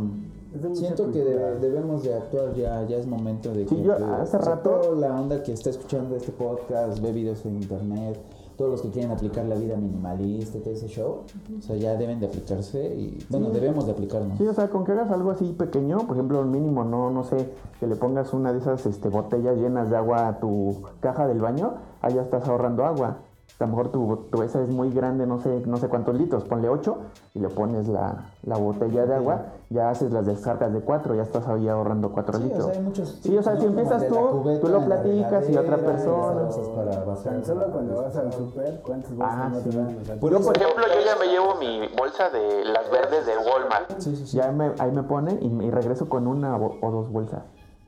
siento que debemos de actuar ya, ya es momento de que... Sí, yo hace rato- toda la onda que está escuchando este podcast, ve videos en internet, todos los que quieren aplicar la vida minimalista y todo ese show, o sea, ya deben de aplicarse y, bueno, debemos de aplicarnos. Sí, o sea, con que hagas algo así pequeño, por ejemplo, el mínimo, no, no sé, que le pongas una de esas este, botellas llenas de agua a tu caja del baño, ya estás ahorrando agua. A lo mejor tu, tu esa es muy grande, no sé, no sé cuántos litros, ponle 8 y le pones la, la botella de agua, ya haces las descargas de 4, ya estás ahí ahorrando 4 Sí, o litros. sea, hay muchos Sí, o sea, si empiezas tú, cubeta tú lo platicas y otra persona. para solo cuando vas al super, ¿cuántas bolsas Ah, no te sí. dan? O sea, Por ejemplo, yo ya me llevo mi bolsa de las verdes de Walmart. Sí, sí, sí. Ya me- ahí me pone y, y regreso con una bo- o dos bolsas.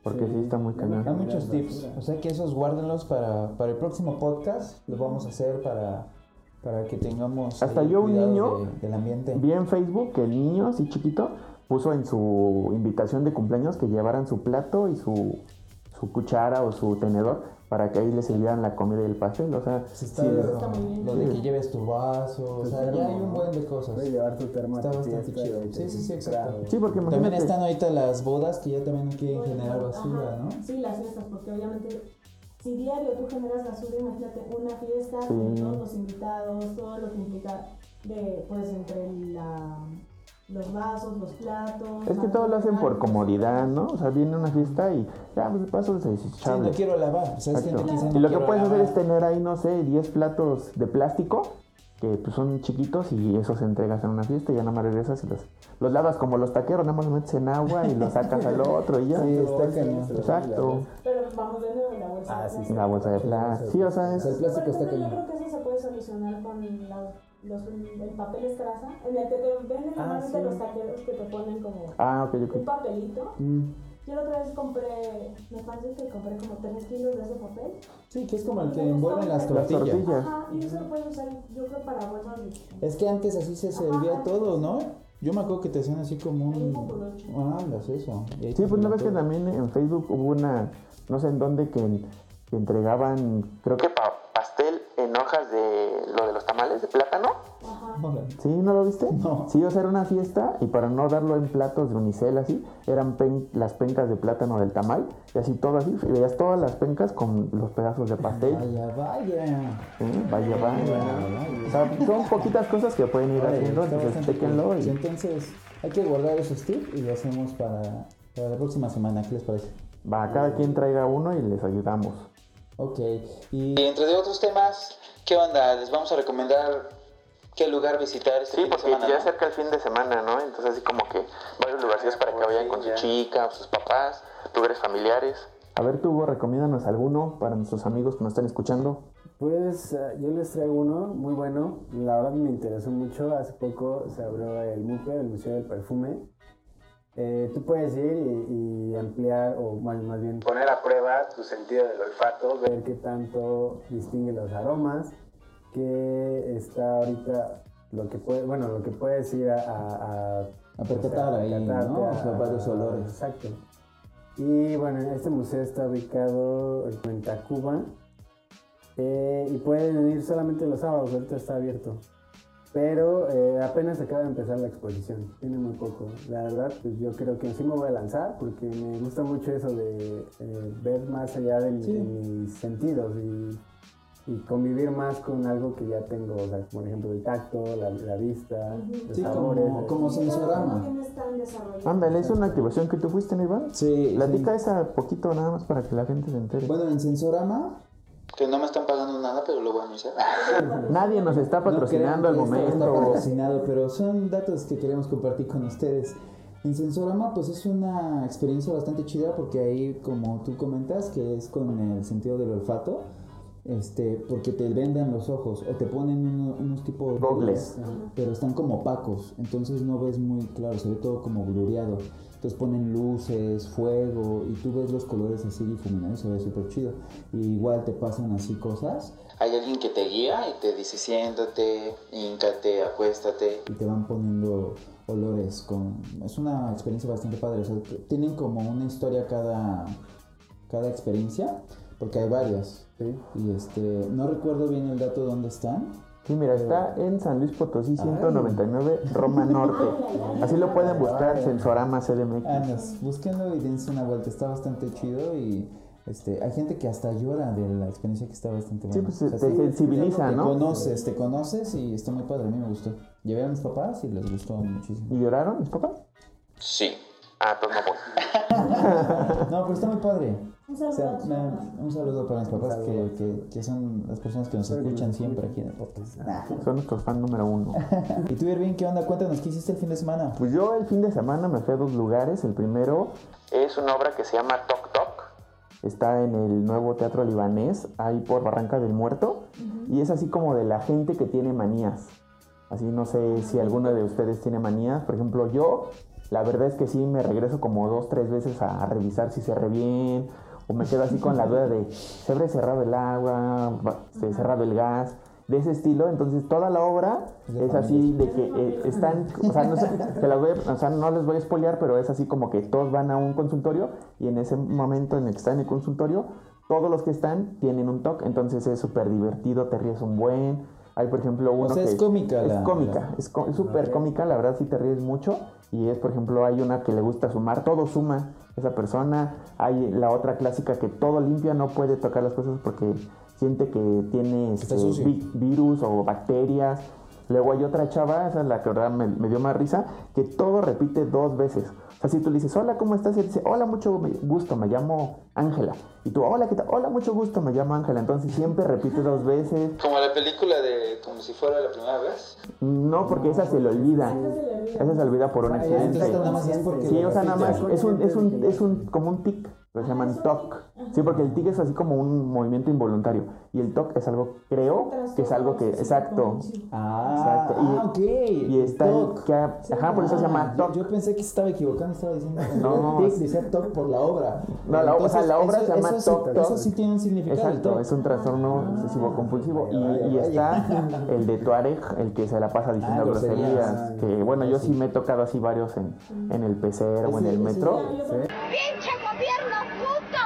Porque sí, está muy cañón. Hay muchos tips, o sea que esos guárdenlos para, para el próximo podcast, los vamos a hacer para, para que tengamos Hasta yo, un niño, de- del ambiente. Vi en Facebook que el niño, así chiquito, puso en su invitación de cumpleaños que llevaran su plato y su, su cuchara o su tenedor para que ahí le sirvieran la comida y el pastel. O sea, Sí, está sí, lo- está muy bien. lo de que lleves tu vaso, o Tu sea, ya hay un buen de cosas. Puedes llevar tu termo Está bastante chido. Sí, sí, sí, exacto. trago. sí, porque También están ahorita las bodas que ya también no quieren generar Ajá. basura, ¿no? Sí, las fiestas, porque obviamente si diario tú generas basura, imagínate una fiesta Sí. con todos los invitados, todo lo que implica de, pues, entre la los vasos, los platos. Es que todo lo hacen por comodidad, ¿no? O sea, viene una fiesta y ya, pues paso Sí, desechable. no quiero lavar. O sea, es gente dice, Y lo que puedes hacer es tener ahí, no sé, 10 platos de plástico que pues, son chiquitos y esos entregas en una fiesta y ya nada más regresas y los, los lavas como los taqueros, nada más los metes en agua y los sacas al otro y ya. Sí, está cañón. Exacto. Pero vamos de nuevo en la bolsa. Ah, de sí, plástico. La bolsa de plástico. Sí, o sea, sea, el es... plástico está yo creo que eso se puede solucionar con la- los, el papel estraza, en el que te venden Ah, normalmente sí. los taqueros que te ponen como Ah, un papelito. Mm. Yo la otra vez compré, me parece que compré como 3 kilos de ese papel. Sí, que es como el que envuelven las Las tortillas. tortillas. Ajá, y eso lo puedes usar, yo creo, para bolsas de... Es que antes así se servía todo, ¿no? Yo me acuerdo que te hacían así como Un. Ah, andas eso. Sí, pues no ves que también en Facebook hubo una, no sé en dónde, que, que entregaban, creo que pa- pastel en hojas de lo de los tamales de plátano. ¿Sí? ¿No lo viste? No. Sí, o sea, era una fiesta y para no darlo en platos de unicel así, eran pen- las pencas de plátano del tamal y así todo así, y veías todas las pencas con los pedazos de pastel. Vaya, vaya. Sí, vaya, vaya. O sea, son poquitas cosas que pueden ir haciendo, entonces chequenlo y... Entonces, hay que guardar esos tips y lo hacemos para, para la próxima semana. ¿Qué les parece? Va, cada quien traiga uno y les ayudamos. Ok. Y Y entre otros temas, ¿qué onda? Les vamos a recomendar qué lugar visitar este Sí, fin de porque ya ¿no? cerca el fin de semana, ¿no? Entonces así como que varios lugarcitos para que vayan con su chica o sus papás, lugares familiares. A ver, tú, Hugo, recomiéndanos alguno para nuestros amigos que nos están escuchando. Pues eh, yo les traigo uno muy bueno. La verdad me interesó mucho. Hace poco se abrió el MUPE, el Museo del Perfume. Eh, tú puedes ir y, y ampliar, o más, más bien poner a prueba tu sentido del olfato, ver qué tanto distingue los aromas, que está ahorita lo que puede, bueno, lo que puedes ir a, a, a- A percatar ahí, ¿no? Sea, varios olores. Exacto. Y bueno, este museo está ubicado en Tacuba eh, y pueden ir solamente los sábados, ahorita está abierto. Pero eh, apenas acaba de empezar la exposición, tiene muy poco. La verdad, pues yo creo que sí me voy a lanzar porque me gusta mucho eso de eh, ver más allá de, mi- Sí. de mis sentidos y, y convivir más con algo que ya tengo, o sea, por ejemplo el tacto, la, la vista, los Sí, sabores. como, como sensorama. Ándale, es una activación que tú fuiste, ¿no, Iván? Sí. Platica sí. esa poquito nada más para que la gente se entere. Bueno, en Sensorama. Que no me están pagando nada, pero lo voy a anunciar. Nadie nos está patrocinando al no momento. patrocinado, pero son datos que queremos compartir con ustedes. En Sensorama, pues es una experiencia bastante chida porque ahí, como tú comentas, que es con el sentido del olfato, este, porque te vendan los ojos o te ponen uno- unos tipos de Gogles. pero están como opacos, entonces no ves muy claro, se ve todo como blureado. Entonces ponen luces, fuego y tú ves los colores así difuminados, se ve súper chido. Y igual te pasan así cosas Hay alguien que te guía y te dice siéntate, híncate, acuéstate. y te van poniendo olores con es una experiencia bastante padre o sea, tienen como una historia cada cada experiencia porque hay varias y este no recuerdo bien el dato dónde están Sí, mira, está en San Luis Potosí 199, Roma Norte. Así lo pueden buscar, Sensorama CDMX. Andas, búsquenlo y dense una vuelta está bastante chido y este hay gente que hasta llora de la experiencia que está bastante buena Sí, pues O sea, te sí, sensibiliza, te ¿no? conoces te conoces y está muy padre a mí me gustó llevé a mis papás y les gustó muchísimo ¿Y lloraron mis papás? Sí. Ah, pues no voy. no pero está muy padre Un O saludo sea, a tus me- un saludo para mis papás que, que, que son las personas que nos escuchan siempre aquí en el podcast. Son nuestros fan número uno. ¿Y tú, Irving, qué onda? Cuéntanos, ¿qué hiciste el fin de semana? Pues yo el fin de semana me fui a dos lugares. El primero es una obra que se llama Tok Tok. Está en el nuevo Teatro Libanés, ahí por Barranca del Muerto. Y es así como de la gente que tiene manías. Así no sé si alguno de ustedes tiene manías. Por ejemplo, yo, la verdad es que sí me regreso como dos, tres veces a revisar si cerré bien. O me quedo así con la duda de, ¿se habrá cerrado el agua? ¿Se ha cerrado el gas? De ese estilo. Entonces toda la obra es así de que eh, están, o sea, no, se voy o sea, no les voy a spoilear, pero es así como que todos van a un consultorio y en ese momento en el que están en el consultorio, todos los que están tienen un TOC, entonces es súper divertido, te ríes un buen. Hay, por ejemplo, uno sea, que es cómica Es la- cómica, la- es súper cómica, la verdad sí te ríes mucho. Y es, por ejemplo, hay una que le gusta sumar, todo suma esa persona. Hay la otra clásica que todo limpia, no puede tocar las cosas porque siente que tiene este, vi- virus o bacterias. Luego hay otra chava, esa es la que verdad me, me dio más risa, que todo repite dos veces. O sea, si tú le dices, hola, ¿cómo estás? Y él dice, hola, mucho gusto, me llamo Ángela. Y tú, hola, ¿qué tal? Hola, mucho gusto, me llamo Ángela. Entonces siempre repite dos veces. Como la película de como si fuera la primera vez. No, porque esa se le olvida. Esa se olvida por un Ah, accidente. Sí, o sea, nada más es un, es un, es un, como un tic, lo llaman TOC. Sí, porque el tic es así como un movimiento involuntario. Y el TOC es algo, creo, que es algo que, exacto. Ah, Exacto. Y- ah, ok. Y está el TOC. que, ajá, por eso se llama Ah, yo, TOC. yo pensé que se estaba equivocando, estaba diciendo No. tic, decía TOC por la obra. No, la- o sea, la obra eso- se llama eso sí- TOC. Eso sí tiene un significado. Exacto, es un trastorno obsesivo compulsivo. Y, vaya, y vaya. está el de Tuareg, el que se la pasa diciendo Ah, groserías. groserías. Que bueno, yo sí me he tocado así varios en, en el PCR o en el metro. ¡Pinche gobierno puto!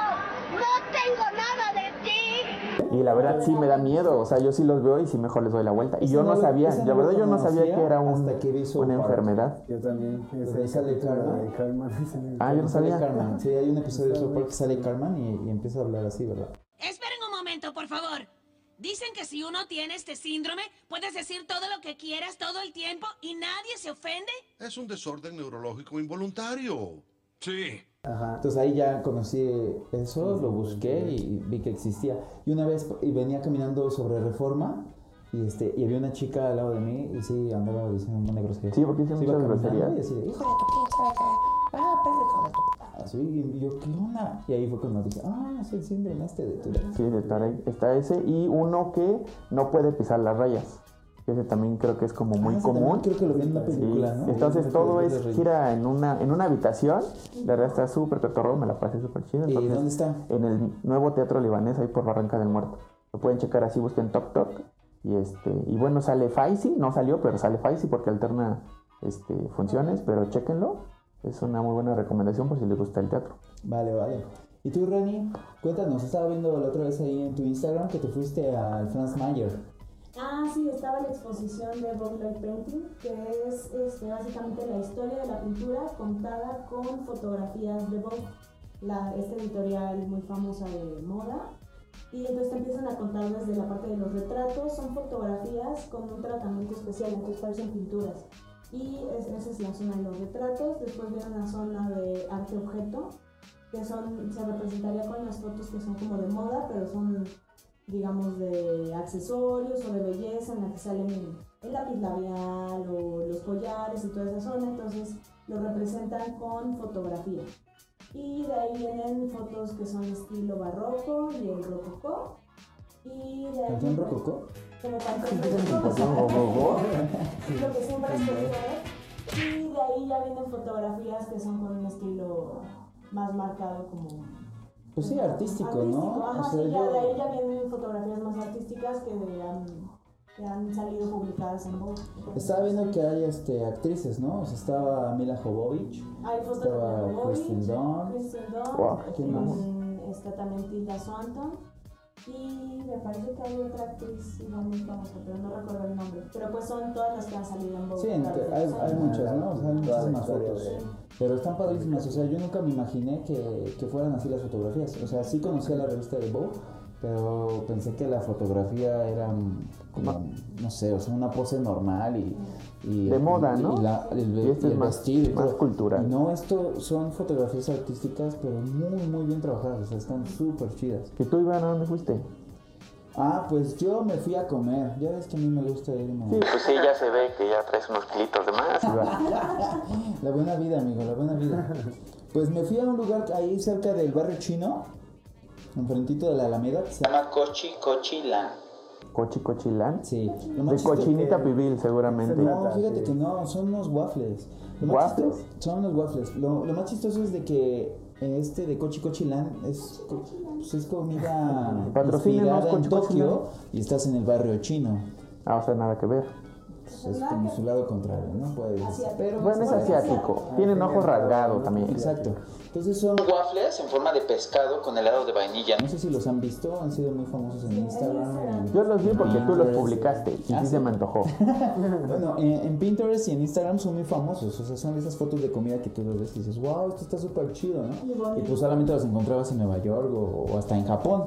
¡No tengo nada de ti! Y la verdad sí me da miedo, o sea, yo sí los veo y sí mejor les doy la vuelta. Y yo no sabía, la verdad yo no sabía que era un- que una enfermedad. Yo también. Pues sale Karma. de Karma. ese me- Ah, yo no Sale sabía. Carmen. Sí, hay un episodio de South que sale Carmen y, y empieza a hablar así, ¿verdad? Esperen un momento, por favor. Dicen que si uno tiene este síndrome, puedes decir todo lo que quieras todo el tiempo y nadie se ofende. Es un desorden neurológico involuntario. Sí. Entonces ahí ya conocí eso, lo busqué y vi que existía. Y una vez y venía caminando sobre Reforma y este y había una chica al lado de mí y sí andaba diciendo un montón de. Sí, porque iba muchas caminando groserías. Y así de, hijo de tu pinche, ah, pendejo de tu puta". Así, y yo, ¿qué onda? Y ahí fue cuando dije, ah, es el síndrome este de Tourette. Sí, de Tarek está ese. Y uno que no puede pisar las rayas. Ese también creo que es como muy Ah, común. creo que lo vi en una Sí, película, ¿no? Entonces todo es gira en una, en una habitación. La verdad está súper cotorrón, me la pasé súper chido. ¿Y dónde está? En el nuevo teatro libanés, ahí por Barranca del Muerto. Lo pueden checar así, busquen Tok Tok. Y este, y bueno, sale Faisy, no salió, pero sale Faisy porque alterna este, funciones, pero chéquenlo. Es una muy buena recomendación por si les gusta el teatro. Vale, vale. ¿Y tú, Rani? Cuéntanos, estaba viendo la otra vez ahí en tu Instagram que te fuiste al Franz Mayer. Ah, sí, estaba la exposición de Vogue Light Painting, que es este, básicamente la historia de la pintura contada con fotografías de Vogue, la, esta editorial muy famosa de moda. Y entonces te empiezan a contar desde la parte de los retratos, son fotografías con un tratamiento especial, entonces parecen pinturas. Y es- esa es la zona de los retratos, después viene una zona de arte objeto, que son, se representaría con las fotos que son como de moda, pero son digamos, de accesorios o de belleza en la que salen el, lápiz labial o los collares y toda esa zona, entonces lo representan con fotografía. Y de ahí vienen fotos que son estilo barroco y el rococó. Y de ahí... ¿Panteón Rococó? Como panteón ¿Panteón Rococó? Lo que siempre es. Y de ahí ya vienen fotografías que son con un estilo más marcado como Pues sí, artístico, ¿no? Ajá, O sea, sí, ya, de ahí ya vienen fotografías más artísticas que han, que han salido publicadas en Vogue. Estaba viendo que hay este, actrices, ¿no? O sea, estaba Mila Jovovich, Hay fotos de estaba Kristen Dunst. Kristen Dunst, Wow, ¿quién más? mm, está también Tilda Swanton. Y me parece que hay otra actriz igual muy famosa, pero no recuerdo el nombre. Pero pues son todas las que han salido en Vogue. Sí, hay, hay muchas, ¿no? O sea, hay muchísimas fotos. de- Pero están padrísimas. O sea, yo nunca me imaginé que, que fueran así las fotografías. O sea, sí conocía la revista de Vogue, pero pensé que la fotografía era mm, como, no sé, o sea, una pose normal y... y De moda, y- ¿no? Y, la- el, Y este es el más- vestido más cultural. No, esto son fotografías artísticas, pero muy, muy bien trabajadas. O sea, están súper chidas. ¿Y tú, Iván, a dónde fuiste? Ah, pues yo me fui a comer. Ya ves que a mí me gusta irme. Sí, pues sí, ya se ve que ya traes unos kilitos de más. La buena vida, amigo, la buena vida. Pues me fui a un lugar ahí cerca del barrio chino, enfrentito de la Alameda, que se llama Cochi Cochila. Cochi Cochilán. Sí. Lo De más cochinita pibil, seguramente. No, fíjate que no, son unos waffles. Lo más ¿Waffles? chistoso- Son unos waffles. Lo, lo más chistoso es de que este de Cochi Cochilán es, co- pues es comida inspirada en Tokio Cochilán. y estás en el barrio chino. Ah, o sea, nada que ver. Pues es como su lado contrario, ¿no? Puede decir. Pero Bueno, es asiático. Tienen ojos rasgados también. Exacto. Entonces son Waffles en forma de pescado con helado de vainilla. No sé si los han visto, han sido muy famosos en Instagram. Yo los vi porque tú los publicaste y Ah, sí ¿sí? se me antojó. Bueno, en, en Pinterest y en Instagram son muy famosos. O sea, son esas fotos de comida que tú los ves y dices, wow, esto está súper chido, ¿no? Y pues solamente los encontrabas en Nueva York o, o hasta en Japón.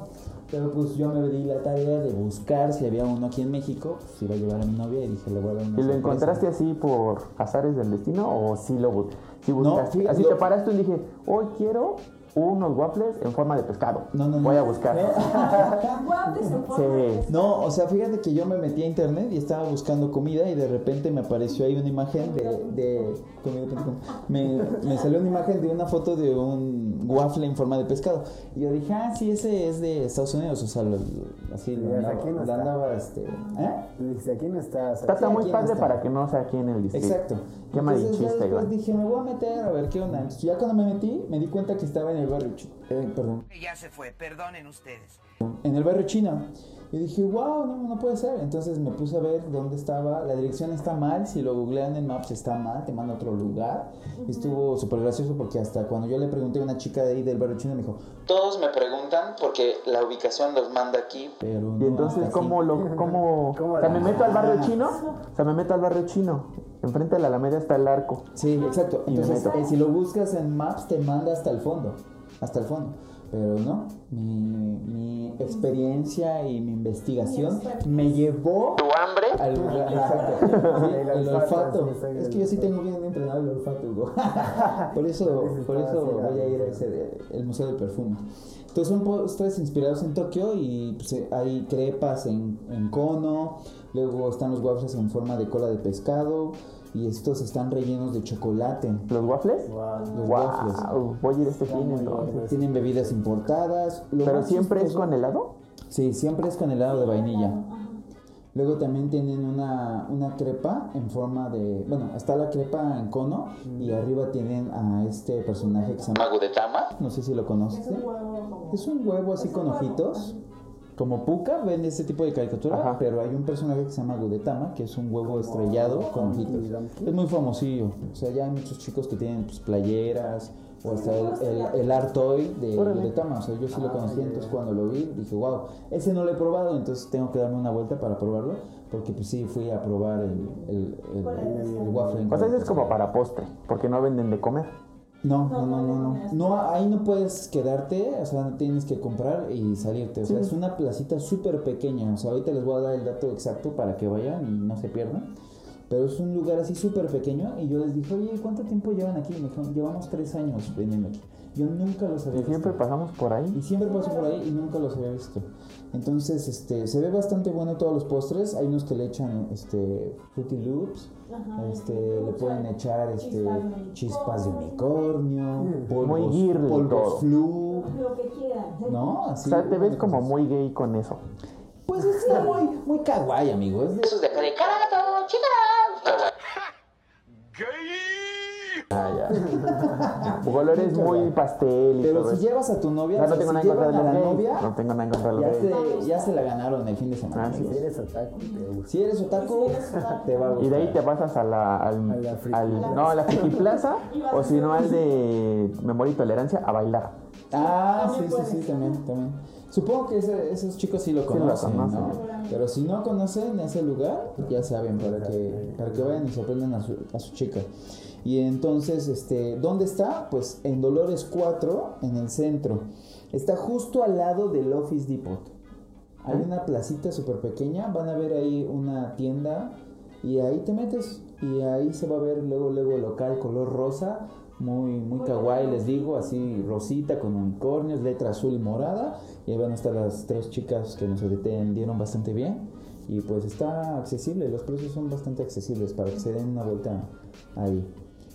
Pero pues yo me di la tarea de buscar si había uno aquí en México. Pues iba a llevar a mi novia y dije, le voy a dar una ¿Y lo encontraste así por azares del destino o sí lo bu- sí buscaste? fíjate, así lo- te paraste y dije, hoy quiero unos waffles en forma de pescado. No, no, no. Voy a buscar. Waffles en forma de Sí. No, o sea, fíjate que yo me metí a internet y estaba buscando comida y de repente me apareció ahí una imagen de... de me, me salió una imagen de una foto de un waffle en forma de pescado. Y yo dije, ah, sí, ese es de Estados Unidos. O sea, lo- así lo andaba, aquí no lo está. andaba, este... ¿eh? Dice, aquí no está. Está, está Sí, muy padre no está. para que no sea aquí en el distrito. Exacto. Qué malinchista, después Iván. dije, me voy a meter a ver qué onda. Entonces, ya cuando me metí, me di cuenta que estaba en el barrio... chi- eh, perdón. Ya se fue, perdonen ustedes. en el barrio chino. Y dije, wow, no, no puede ser. Entonces me puse a ver dónde estaba. La dirección está mal. Si lo googlean en Maps está mal, te manda a otro lugar. Y estuvo súper gracioso porque hasta cuando yo le pregunté a una chica de ahí del barrio chino, me dijo, Todos me preguntan porque la ubicación los manda aquí. pero Y no, entonces, hasta ¿cómo así". lo, cómo, o sea, me meto al barrio chino? O sea, me meto al barrio chino. Enfrente de la Alameda está el arco. Sí, exacto. Y me Entonces, meto. eh, si lo buscas en Maps, te manda hasta el fondo. Hasta el fondo. Pero no, mi, mi experiencia y mi investigación me llevó ¿Tu hambre? al lugar. Exacto. Sí, El olfato, Es que yo sí tengo bien entrenado el olfato, Hugo. Por eso, por eso voy a ir a ese, de- el Museo del Perfume. Entonces son postres inspirados en Tokio y pues, eh, hay crepas en, en cono, luego están los waffles en forma de cola de pescado y estos están rellenos de chocolate. ¿Los waffles? Los Wow, waffles. voy a ir este fin entonces. Tienen bebidas importadas. Lo ¿Pero siempre es con helado? Sí, siempre es con helado de vainilla. Luego también tienen una, una crepa en forma de... Bueno, está la crepa en cono y arriba tienen a este personaje que se llama... Magudetama. No sé si lo conoces. Es un huevo así con ojitos. Como Puka, ven ese tipo de caricatura, Ajá. pero hay un personaje que se llama Gudetama, que es un huevo estrellado con ojitos. Es muy famosillo. O sea, ya hay muchos chicos que tienen pues, playeras, o hasta el, el, el art toy de Órale. Gudetama. O sea, yo sí lo conocí, entonces cuando lo vi dije, wow, ese no lo he probado, entonces tengo que darme una vuelta para probarlo, porque pues sí, fui a probar el, el, el, el waffle. en O sea, ese es como para postre, porque no venden de comer. No, no, no, no, no. No, ahí no puedes quedarte, o sea, no tienes que comprar y salirte. O sea, es una placita súper pequeña. O sea, ahorita les voy a dar el dato exacto para que vayan y no se pierdan. Pero es un lugar así súper pequeño y yo les dije, oye, ¿cuánto tiempo llevan aquí? Me dijeron, llevamos tres años viniendo aquí. Yo nunca los había Y siempre visto. pasamos por ahí. Y siempre paso por ahí y nunca los había visto. Entonces, este, se ve bastante bueno todos los postres. Hay unos que le echan, este, Fruity Loops. Este, le pueden echar, este, chispas de unicornio, polvos, Muy girly polvos todo. flu, Lo que quieran. ¿no? O Así. sea, te ves como cosas. muy gay con eso. Pues es muy, muy kawaii, amigo. Es de- Esos de acá de carato, chica. Ya. Colores muy pastel y Pero todo si eso. llevas a tu novia, No, no tengo si nada en contra de la novia, No tengo nada en contra de los ya se, ya se la ganaron el fin de semana. Ah, sí. Si eres otaku, te gusta. Si eres otaku, te va a gustar. Y de ahí te pasas a la, al, A la friki al- no, a la friki plaza o si no al de memoria y tolerancia a bailar. Ah, sí, sí, sí, también, también. Supongo que ese- esos chicos sí lo lo conocen, conocen. ¿no? Pero si no conocen ese lugar, ya saben, para que, para que vayan y sorprendan a su, a su chica. Y entonces, este, ¿dónde está? Pues en Dolores 4, en el centro. Está justo al lado del Office Depot. Hay una placita súper pequeña, van a ver ahí una tienda y ahí te metes y ahí se va a ver luego luego el local color rosa, muy muy kawaii les digo, así rosita con unicornios, letra azul y morada y ahí van a estar las tres chicas que nos atendieron bastante bien y pues está accesible, los precios son bastante accesibles para que se den una vuelta ahí.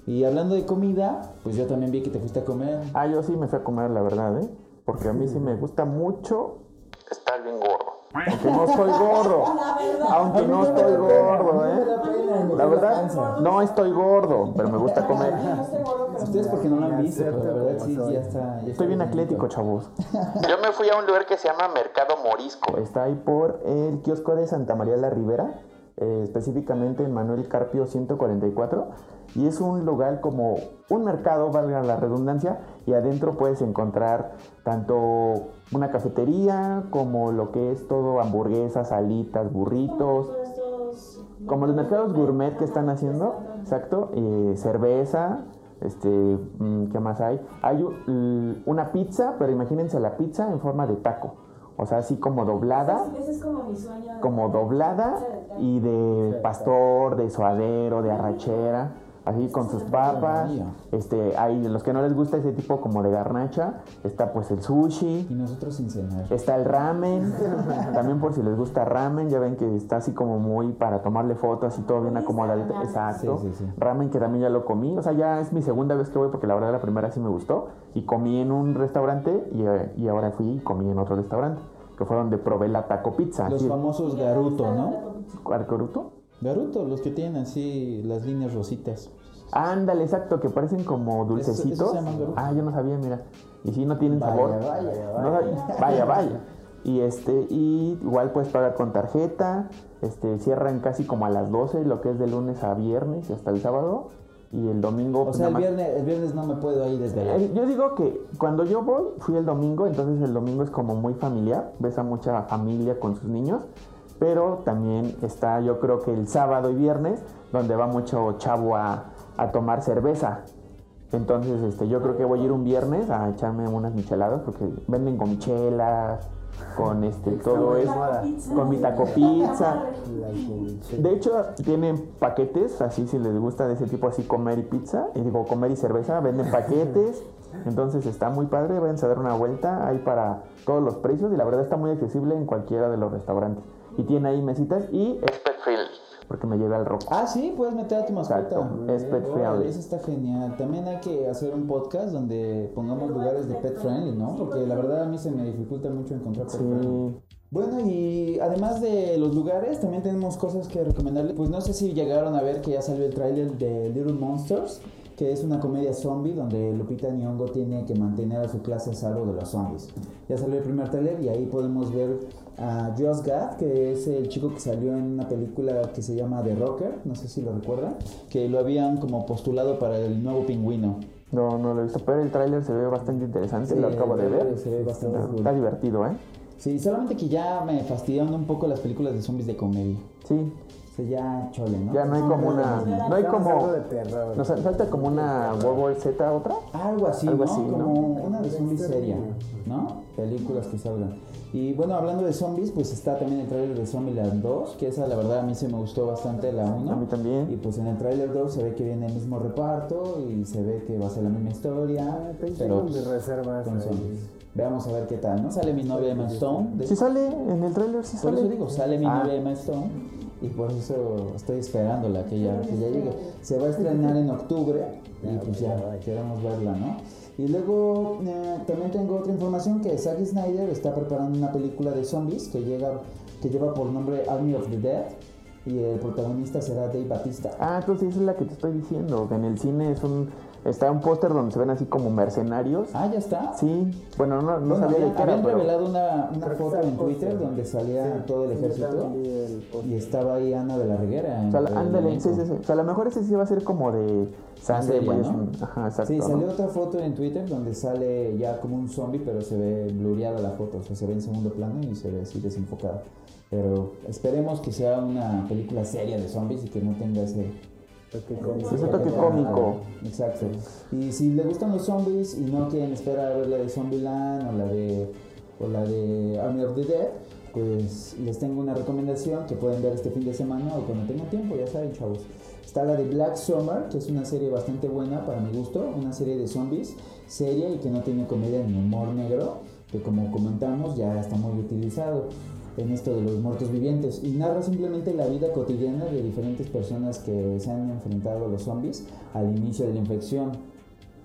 Y hablando de comida, pues yo también vi que te fuiste a comer. Ah, yo sí me fui a comer, la verdad, ¿eh? Porque a mí sí me gusta mucho estar bien gordo. Aunque no estoy gordo. Aunque no estoy gordo, ¿eh? La verdad, no estoy gordo, pero me gusta comer. Ustedes porque no lo han visto, pero la verdad sí, ya está. Estoy bien atlético, chavos. Yo me fui a un lugar que se llama Mercado Morisco. Está ahí por el kiosco de Santa María la Ribera, eh, específicamente en Manuel Carpio 144. Y es un lugar como un mercado, valga la redundancia, y adentro puedes encontrar tanto una cafetería como lo que es todo hamburguesas, alitas, burritos, como los mercados gourmet que están haciendo, exacto, eh, cerveza, este, mm, ¿qué más hay? Hay una pizza, pero imagínense la pizza en forma de taco. O sea, así como doblada, Ese es como mi sueño. de- como doblada y de pastor, de suadero, de arrachera, así con sus papas. Este, hay los que no les gusta ese tipo como de garnacha, está pues el sushi. Y nosotros sin cenar. Está el ramen, también por si les gusta ramen, ya ven que está así como muy para tomarle fotos y todo bien acomodadito. Exacto. Sí, sí, sí. Ramen que también ya lo comí, o sea, ya es mi segunda vez que voy porque la verdad la primera sí me gustó. Y comí en un restaurante y, y ahora fui y comí en otro restaurante, que fue donde probé la taco pizza. Los Sí. famosos Garuto, ¿no? ¿Cuál, Garuto? Garuto, los que tienen así las líneas rositas. Ándale, exacto, que parecen como dulcecitos. Eso- eso se Garuto. ah, yo no sabía, mira. Y sí, no tienen Vaya, sabor. vaya, No sab- vaya, vaya. Y este, y igual puedes pagar con tarjeta. Este, cierran casi como a las 12, lo que es de lunes a viernes y hasta el sábado. Y el domingo. O pues, sea, el viernes, el viernes no me puedo ahí desde allá. Eh, Yo digo que cuando yo voy, fui el domingo, entonces el domingo es como muy familiar, ves a mucha familia con sus niños, pero también está yo creo que el sábado y viernes, donde va mucho chavo a, a tomar cerveza. Entonces este, yo creo que voy a ir un viernes a echarme unas micheladas, porque venden con michelas, con este, todo eso, con mi taco pizza. De hecho, tienen paquetes, así si les gusta de ese tipo, así comer y pizza, y digo comer y cerveza, venden paquetes. Entonces está muy padre, váyanse a dar una vuelta, hay para todos los precios y la verdad está muy accesible en cualquiera de los restaurantes. Y tiene ahí mesitas y es pet friendly, porque me lleva el roco. Ah, sí, puedes meter a tu mascota. Exacto, es pet friendly. Eso está genial. También hay que hacer un podcast donde pongamos lugares de pet friendly, ¿no? Porque la verdad a mí se me dificulta mucho encontrar pet friendly. Bueno, y además de los lugares, también tenemos cosas que recomendarles. Pues no sé si llegaron a ver que ya salió el tráiler de Little Monsters, que es una comedia zombie donde Lupita Nyong'o tiene que mantener a su clase a salvo de los zombies. Ya salió el primer tráiler y ahí podemos ver a Josh Gad, que es el chico que salió en una película que se llama The Rocker, no sé si lo recuerdan, que lo habían como postulado para el nuevo pingüino. No, no lo he visto, pero el tráiler se ve bastante interesante, Sí, lo acabo de ver. se ve bastante está, está divertido, ¿eh? Sí, solamente que ya me fastidiaron un poco las películas de zombies de comedia. Sí. O sea, ya chole, ¿no? Ya no hay como una. No hay como. de. Nos falta como una World War Z otra. Algo así, Algo ¿no? así, ¿no? Como una de zombies seria, ¿no? Películas que salgan. Y bueno, hablando de zombies, pues está también el tráiler de Zombieland 2, que esa la verdad a mí se me gustó bastante la 1. A mí también. Y pues en el tráiler 2 se ve que viene el mismo reparto y se ve que va a ser la misma historia, pero tengo pues, mis reservas con ahí. zombies. Veamos a ver qué tal, ¿no? Sale mi novia Emma Stone. de- Sí sale, en el tráiler sí Por sale. eso digo, sale mi Ah. novia Emma Stone y por eso estoy esperándola que ya, que ya llegue. Se va a estrenar en octubre y pues ya queremos verla, ¿no? Y luego eh, también tengo otra información que Zack Snyder está preparando una película de zombies que llega que lleva por nombre Army of the Dead y el protagonista será Dave Batista. Ah, entonces esa es la que te estoy diciendo. que En el cine es un. Está un póster donde se ven así como mercenarios. Ah, ya está. Sí. Bueno, no, no Bueno, sabía de habían, qué era, habían pero. revelado una, una foto en Twitter donde salía todo el ejército y estaba ahí Ana de la Reguera. O sea, ándale, sí, sí, sí. O sea, a lo mejor ese sí va a ser como de sangre, pues, ¿no? un- Ajá, exacto. Sí, ¿no? salió otra foto en Twitter donde sale ya como un zombie, pero se ve blureada la foto, o sea, se ve en segundo plano y se ve así desenfocada. Pero esperemos que sea una película seria de zombies y que no tenga ese Toque cómico. Ese toque cómico. Exacto. Y si les gustan los zombies y no quieren esperar a ver la de Zombieland o la de o la de Army of the Dead, pues les tengo una recomendación que pueden ver este fin de semana o cuando tengan tiempo, ya saben, chavos. Está la de Black Summer, que es una serie bastante buena para mi gusto, una serie de zombies seria y que no tiene comedia ni humor negro, que como comentamos ya está muy utilizado en esto de los muertos vivientes y narra simplemente la vida cotidiana de diferentes personas que se han enfrentado a los zombies al inicio de la infección.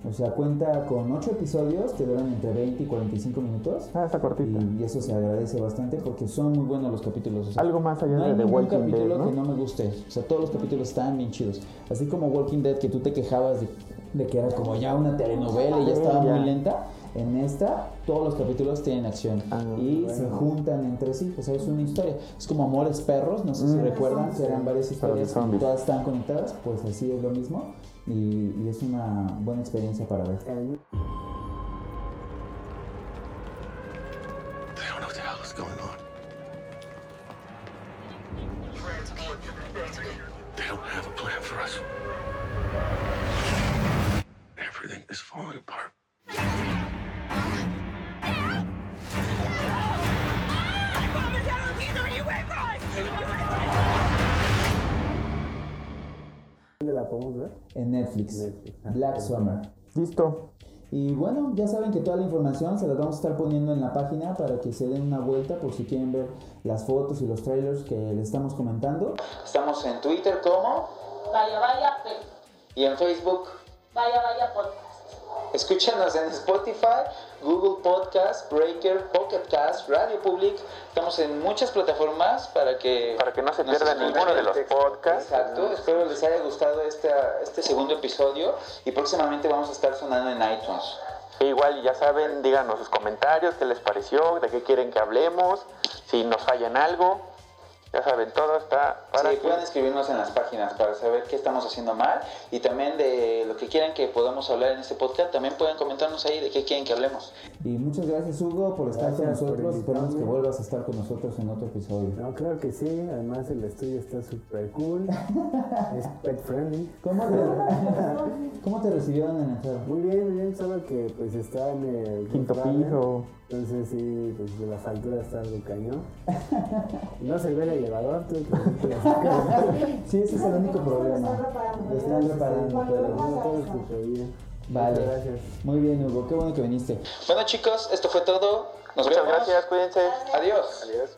O sea, cuenta con 8 episodios que duran entre 20 y 45 minutos. Ah, está cortita. Y, y eso se agradece bastante porque son muy buenos los capítulos. o sea, Algo más allá no hay de The Walking capítulo Dead, ¿no? que no me guste. O sea, todos los capítulos están bien chidos. Así como Walking Dead, que tú te quejabas de, de que era como ya una telenovela y ya Sí, estaba muy lenta. En esta, todos los capítulos tienen acción Ah, y se juntan entre sí. O sea, es una historia. Es como Amores Perros, no sé si Mm. recuerdan que eran varias historias todas están conectadas. Pues así es lo mismo. Y, y es una buena experiencia para ver. They don't ¿Dónde la podemos ver? En Netflix. Netflix, ah, Black. Summer. Listo. Y bueno, ya saben que toda la información se las vamos a estar poniendo en la página para que se den una vuelta por si quieren ver las fotos y los trailers que les estamos comentando. Estamos en Twitter como Vaya, vaya, P. y en Facebook. Vaya, vaya, podcast. Escúchanos en Spotify, Google Podcast, Breaker, Pocket Cast, Radio Public. Estamos en muchas plataformas para que Para que no se escuchen. ninguno de los podcasts. Exacto. Espero les haya gustado esta, este segundo episodio y próximamente vamos a estar sonando en iTunes. E igual, ya saben, díganos sus comentarios, qué les pareció, de qué quieren que hablemos, si nos fallan algo. Ya saben, todo está para sí, que- pueden escribirnos en las páginas para saber qué estamos haciendo mal y también de lo que quieran que podamos hablar en este podcast. También pueden comentarnos ahí de qué quieren que hablemos. Y muchas gracias Hugo por estar Gracias con nosotros. Esperamos que vuelvas a estar con nosotros en otro episodio. No, claro que sí. Además, el estudio está súper cool. es pet friendly. ¿Cómo te, ¿Cómo te recibieron en el foro? Muy bien, muy bien. Solo que pues está en el Quinto piso. Entonces, sí, pues de las alturas está algo cañón. No se ve el elevador. Sí, ese es el único problema. Lo están reparando, pero No, todo bien. Vale. Gracias. Muy bien, Hugo. Qué bueno que viniste. Bueno chicos, esto fue todo. Nos Muchas vemos. gracias, cuídense. Adiós. Adiós.